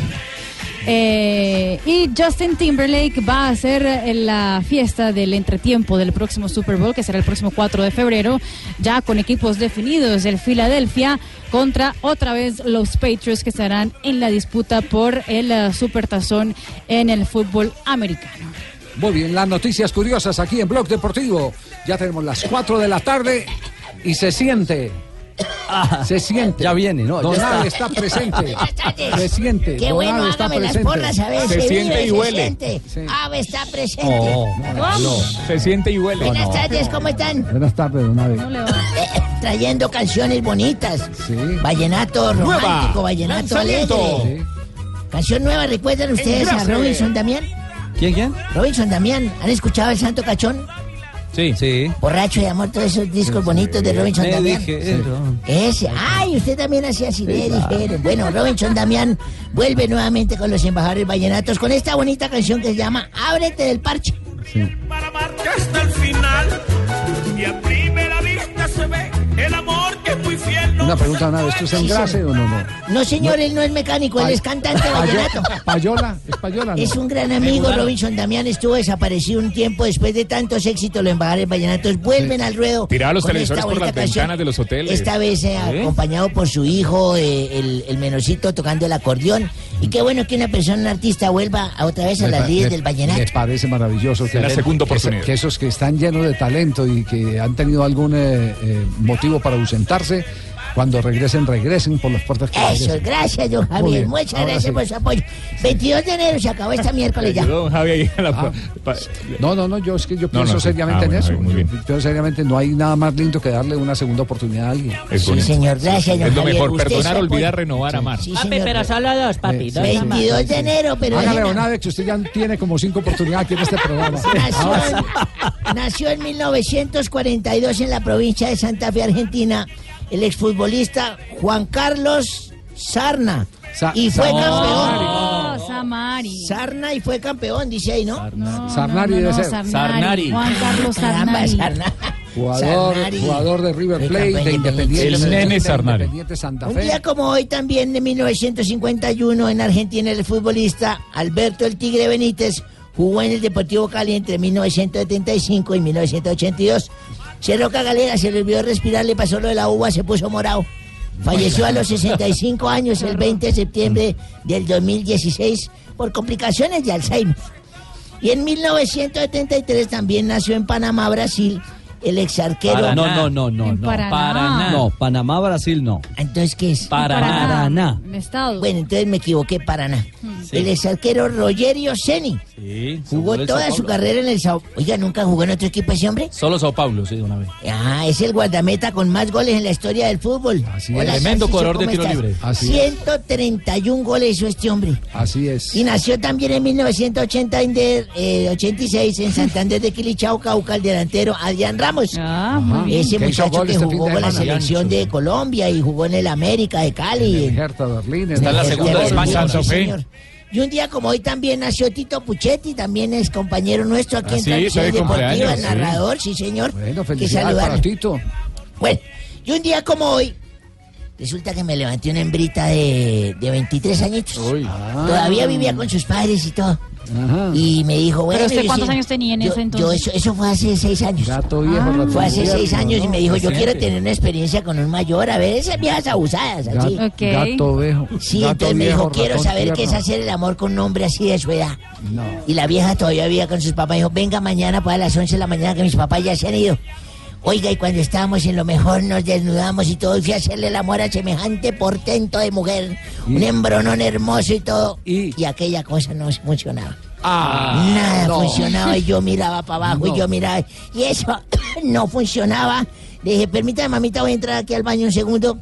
Eh, y Justin Timberlake va a hacer la fiesta del entretiempo del próximo Super Bowl, que será el próximo 4 de febrero, ya con equipos definidos. El Philadelphia contra otra vez los Patriots, que estarán en la disputa por el eh, Supertazón en el fútbol americano. Muy bien, las noticias curiosas aquí en Blog Deportivo. Ya tenemos las 4 de la tarde y se siente. Se siente. Ya viene, ¿no? Don Ya Abe está. está presente. Se siente. Qué bueno, hágame las presente. porras a ver. Se se siente vive, y huele. Ave está presente. Oh. Se siente y huele. Buenas tardes, ¿cómo están? Buenas tardes, Don Abe. Eh, trayendo canciones bonitas. Vallenato Nueva. romántico, vallenato alegre. Canción nueva, ¿recuerdan ustedes a. Robinson Damián? ¿Quién, quién? Robinson Damián, ¿han escuchado el Santo Cachón? Sí. Sí. Borracho de amor, todos esos discos bonitos de Robinson Me Damián. dijeron. Ese, ay, usted también hacía así, le dijeron. Bueno, Robinson Damián vuelve nuevamente con los embajadores vallenatos con esta bonita canción que se llama Ábrete del parche. hasta el final. Una pregunta, Don Abe, ¿esto es engrase o no? no? No, señor, él no es mecánico, él es cantante vallenato. Payola, es Payola. ¿no? Es un gran amigo. Robinson Damián estuvo desaparecido un tiempo después de tantos éxitos, los embajadores vallenatos vuelven al ruedo. Tiraba los televisores por las canción. ventanas de los hoteles. Esta vez eh, ¿Eh? acompañado por su hijo, eh, el, el menorcito tocando el acordeón. Y qué bueno que una persona, un artista, vuelva a otra vez a Me las líderes del vallenato. Me parece maravilloso que, La segunda que- oportunidad. que esos que están llenos de talento y que han tenido algún eh, eh, motivo para ausentarse Cuando regresen, regresen por las puertas que Eso, regresen. gracias, don Javier. bien, Muchas ahora gracias sí. por su apoyo. 22 de enero se acabó esta miércoles ya. Don Javier, ahí a la- Ah. No, no, no, yo es que yo pienso no, seriamente Ah, en eso. Javier, muy bien. Yo pienso seriamente, no hay nada más lindo que darle una segunda oportunidad a alguien. Es Sí, señor, gracias, don Es lo Javier. mejor, perdonar, olvidar, renovar, amar. Sí, Papi, señor. pero solo dos, papi. dos nomás. 22 de enero, pero Hágale, don Alex, usted ya tiene como cinco oportunidades aquí en este programa. Nació en, nació en 1942 en la provincia de Santa Fe, Argentina, el exfutbolista Juan Carlos Sarna. Sa- y fue Sarnari. campeón. Oh, Samari. Sarna y fue campeón, dice ahí, ¿no? Sarnari debe ser. Sarnari. Juan Carlos Sarnari. Sarna. Jugador, Sarnari. jugador de River Plate, de de Independiente. El nene Sarnari. Independiente Santa Un Fe. día como hoy también de 1951 en Argentina el futbolista Alberto el Tigre Benítez jugó en el Deportivo Cali entre 1975 y 1982. Cerroca Galera se le olvidó respirar, le pasó lo de la uva, se puso morado. Falleció a los 65 años el 20 de septiembre del 2016 por complicaciones de Alzheimer. Y en 1973 también nació en Panamá, Brasil, el exarquero. No, no, no, no, En no. Paraná. Paraná. No, Panamá, Brasil, no. Entonces, ¿qué es? Paraná. Paraná. El estado. Bueno, entonces me equivoqué, Paraná. El exarquero Rogerio Ceni Sí. jugó en toda su carrera en el Sao... Oiga, ¿nunca jugó en otro equipo ese hombre? Solo Sao Paulo, sí, de una vez. Ah, es el guardameta con más goles en la historia del fútbol. Así Hola, es. Tremendo corredor de ¿cómo tiro estás? libre. Así es. 131 goles hizo este hombre. Así es. Y nació también en 1986 en Santander de Quilichao, Cauca, el delantero Adrián Ramos. Ah, muy bien. Ese Que muchacho que este jugó con la selección de Colombia y jugó en el América de Cali. En Hertha Berlín. Está en la segunda de España, sí, señor. Y un día como hoy también nació Tito Puchetti, también es compañero nuestro aquí Ah, en sí, Transmisión está de Deportiva, cumpleaños, sí. narrador, sí señor. Bueno, que felicidades para saludarlo. Tito. Bueno, y un día como hoy, resulta que me levanté una hembrita de, de 23 añitos. Todavía vivía con sus padres y todo. Ajá. Y me dijo, bueno... ¿Pero usted yo cuántos sí- años tenía en yo- ese yo entonces? eso, eso fue hace seis años. Gato viejo, Ah. Fue hace tierno, seis años y ¿no? me dijo, yo quiero tener una experiencia con un mayor, a ver esas viejas abusadas, así. Gato, Ok. gato viejo. Sí, gato entonces me viejo, dijo, quiero saber qué es hacer el amor con un hombre así de su edad. No. Y la vieja todavía vivía con sus papás. Dijo, venga mañana para las 11 de la mañana que mis papás ya se han ido. Oiga, y cuando estábamos en lo mejor nos desnudamos y todo. Y fui a hacerle el amor a semejante portento de mujer. Un embronón hermoso y todo. Y- Y, aquella cosa no funcionaba. Ah, Nada no. funcionaba y yo miraba para abajo No. y yo miraba. Y eso no funcionaba. Le dije, permítame, mamita, voy a entrar aquí al baño un segundo.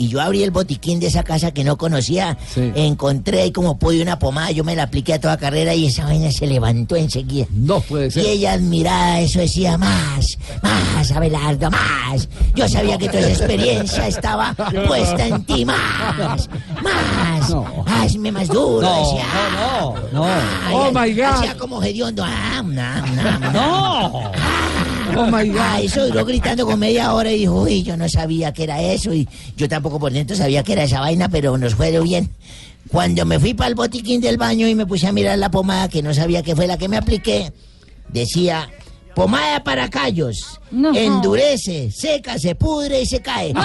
Y yo abrí el botiquín de esa casa que no conocía. Sí. Encontré ahí como pude una pomada. Yo me la apliqué a toda carrera y esa vaina se levantó enseguida. No puede Y ser. ella admirada eso decía, más, más, Abelardo, más. Yo sabía que toda esa experiencia estaba puesta en ti, más, más. No. Hazme más duro, No, decía. no, no, no. Ay, Oh, my God. Hacía como hediondo. Ah, na, na, na. No. Oh my God. Ah, eso duró gritando con media hora y dijo, uy, yo no sabía que era eso y yo tampoco por dentro sabía que era esa vaina, pero nos fue bien. Cuando me fui para el botiquín del baño y me puse a mirar la pomada que no sabía que fue la que me apliqué, decía, pomada para callos, No. endurece, seca, se pudre y se cae.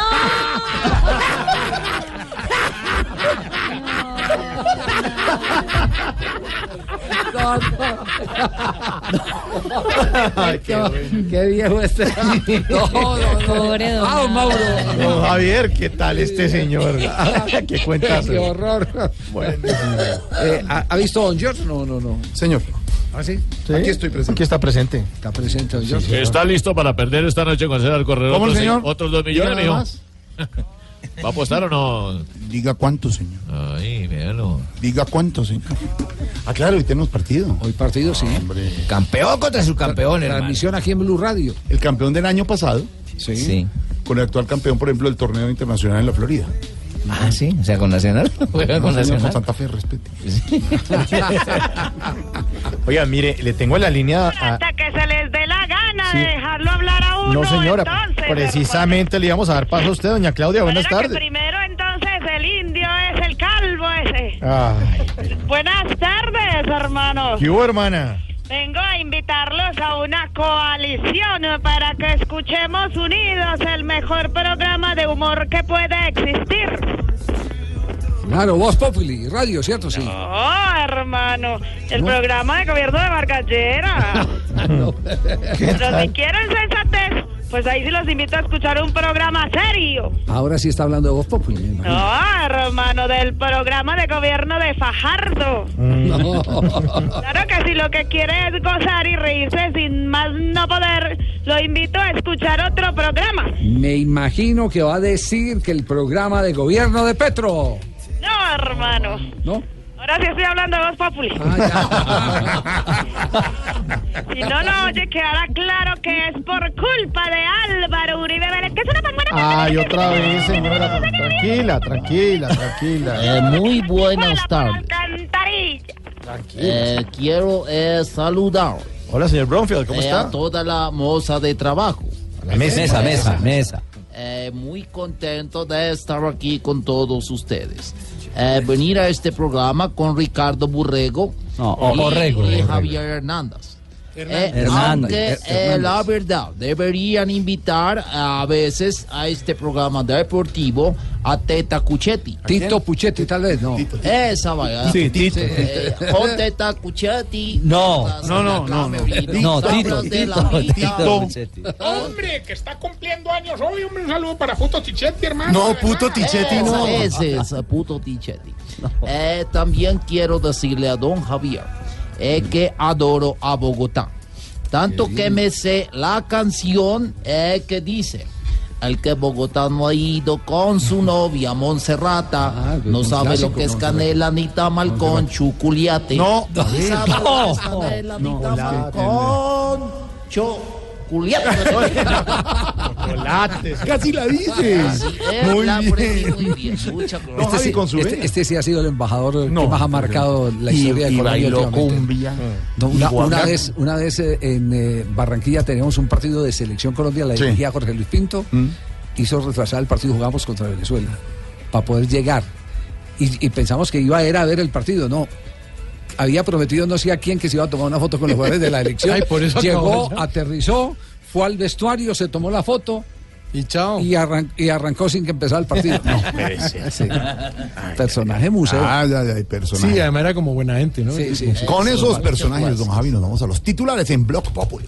qué, qué viejo este. No, no, no. Pobre don Ah, Mauro. Don Javier, ¿qué tal este señor? ¿Qué cuentas? Qué horror. Eh, ¿ha, ha visto a Don George? No, no, no. Señor, ¿Ah, sí? aquí estoy presente. Aquí está presente. Está presente Don George. ¿Está listo para perder esta noche con César Corredor? ¿Cómo, otros, señor? otros dos millones, mijo. ¿Va a apostar o no? Diga cuánto, señor. Ay, míralo. Diga cuánto, señor. Ah, claro, hoy tenemos partido. Hoy partido, sí. Hombre. Campeón contra su campeón, hermano. Transmisión aquí en Blue Radio. El campeón del año pasado Sí. Sí. con el actual campeón, por ejemplo, del torneo internacional en la Florida. Ah, sí. O sea, con Nacional. Juega No, con señor, con Nacional. Santa Fe, respete. Oiga, mire, le tengo en la línea a... Hasta que se les dé Sí. de dejarlo hablar a uno. No, señora, entonces, precisamente le íbamos a dar paso a usted, doña Claudia. hermano. Buenas tardes. primero entonces el indio es el calvo ese. Ay, Buenas tardes, hermanos. ¿qué hubo, hermana? Vengo a invitarlos a una coalición para que escuchemos unidos el mejor programa de humor que pueda existir. Claro, Voz Populi, radio, ¿cierto? Sí. Oh, hermano, el programa de gobierno de Barcallera. Pero si quieren sensatez, pues ahí sí los invito a escuchar un programa serio. Ahora sí está hablando de Voz Populi. me. No, hermano, del programa de gobierno de Fajardo. No. Claro que si lo que quiere es gozar y reírse sin más no poder, lo invito a escuchar otro programa. Me imagino que va a decir que el programa de gobierno de Petro. No, hermano. ¿No? Ahora sí estoy hablando de Voz Populi. si no lo oye, quedará claro que es por culpa de Álvaro Uribe Vélez, que es una tan buena Ay, otra vez, señora. Tranquila, tranquila, tranquila. Eh, muy buenas tardes. Eh, quiero eh, saludar Hola, señor Bromfield, ¿cómo eh, está? a toda la moza de trabajo. La mesa. Mesa, mesa, mesa. Eh, muy contento de estar aquí con todos ustedes. Eh, venir a este programa con Ricardo Burrego No, o- y. Javier Hernández. Eh, Hernández. aunque Her- eh, la verdad deberían invitar a veces a este programa deportivo a Teta Cuchetti. Tito Puchetti, tal vez, no. Esa vaya. Sí, Tito. Eh, con Teta Cuchetti. No. No, no, no. No, Tito, Tito, Tito. Hombre, que está cumpliendo años hoy, hombre, un saludo para Puto Tichetti, hermano. No, puto Tichetti, no. Ese es, puto Tichetti. Eh, también quiero decirle a don Javier eh, que adoro a Bogotá. Tanto que me sé la canción eh, que dice. El que Bogotá no ha ido con su novia Monserrata, no un sabe clásico, lo que es Montserrat. canela ni tamal con chuculiate. No, no David. sabe lo que es No. canela ni No, tamal con chuculiate. Chocolates. Casi la dices. Eh, Muy la bien. muy. Este, sí, con su este- este sí ha sido el embajador No, que más ha marcado la y- historia de y Colombia. bailó últimamente. cumbia. No, Y una, vez, una vez eh, en eh, Barranquilla teníamos un partido de selección Colombia, la Sí. dirigía Jorge Luis Pinto, Mm. hizo retrasar el partido, jugamos contra Venezuela, para poder llegar. Y, y pensamos que iba a ir a ver el partido, no. Había prometido no sé a quién que se iba a tomar una foto con los jugadores de la elección. Ay, por eso Llegó, aterrizó, fue al vestuario, se tomó la foto. Y chao. Y, arran- y arrancó sin que empezara el partido. No, sí. Personaje museo. Ah, ya, ya, hay personajes. Sí, además era como buena gente, ¿no? Sí, sí, sí. Con esos personajes, don Javi, nos vamos a los titulares en Block Populi.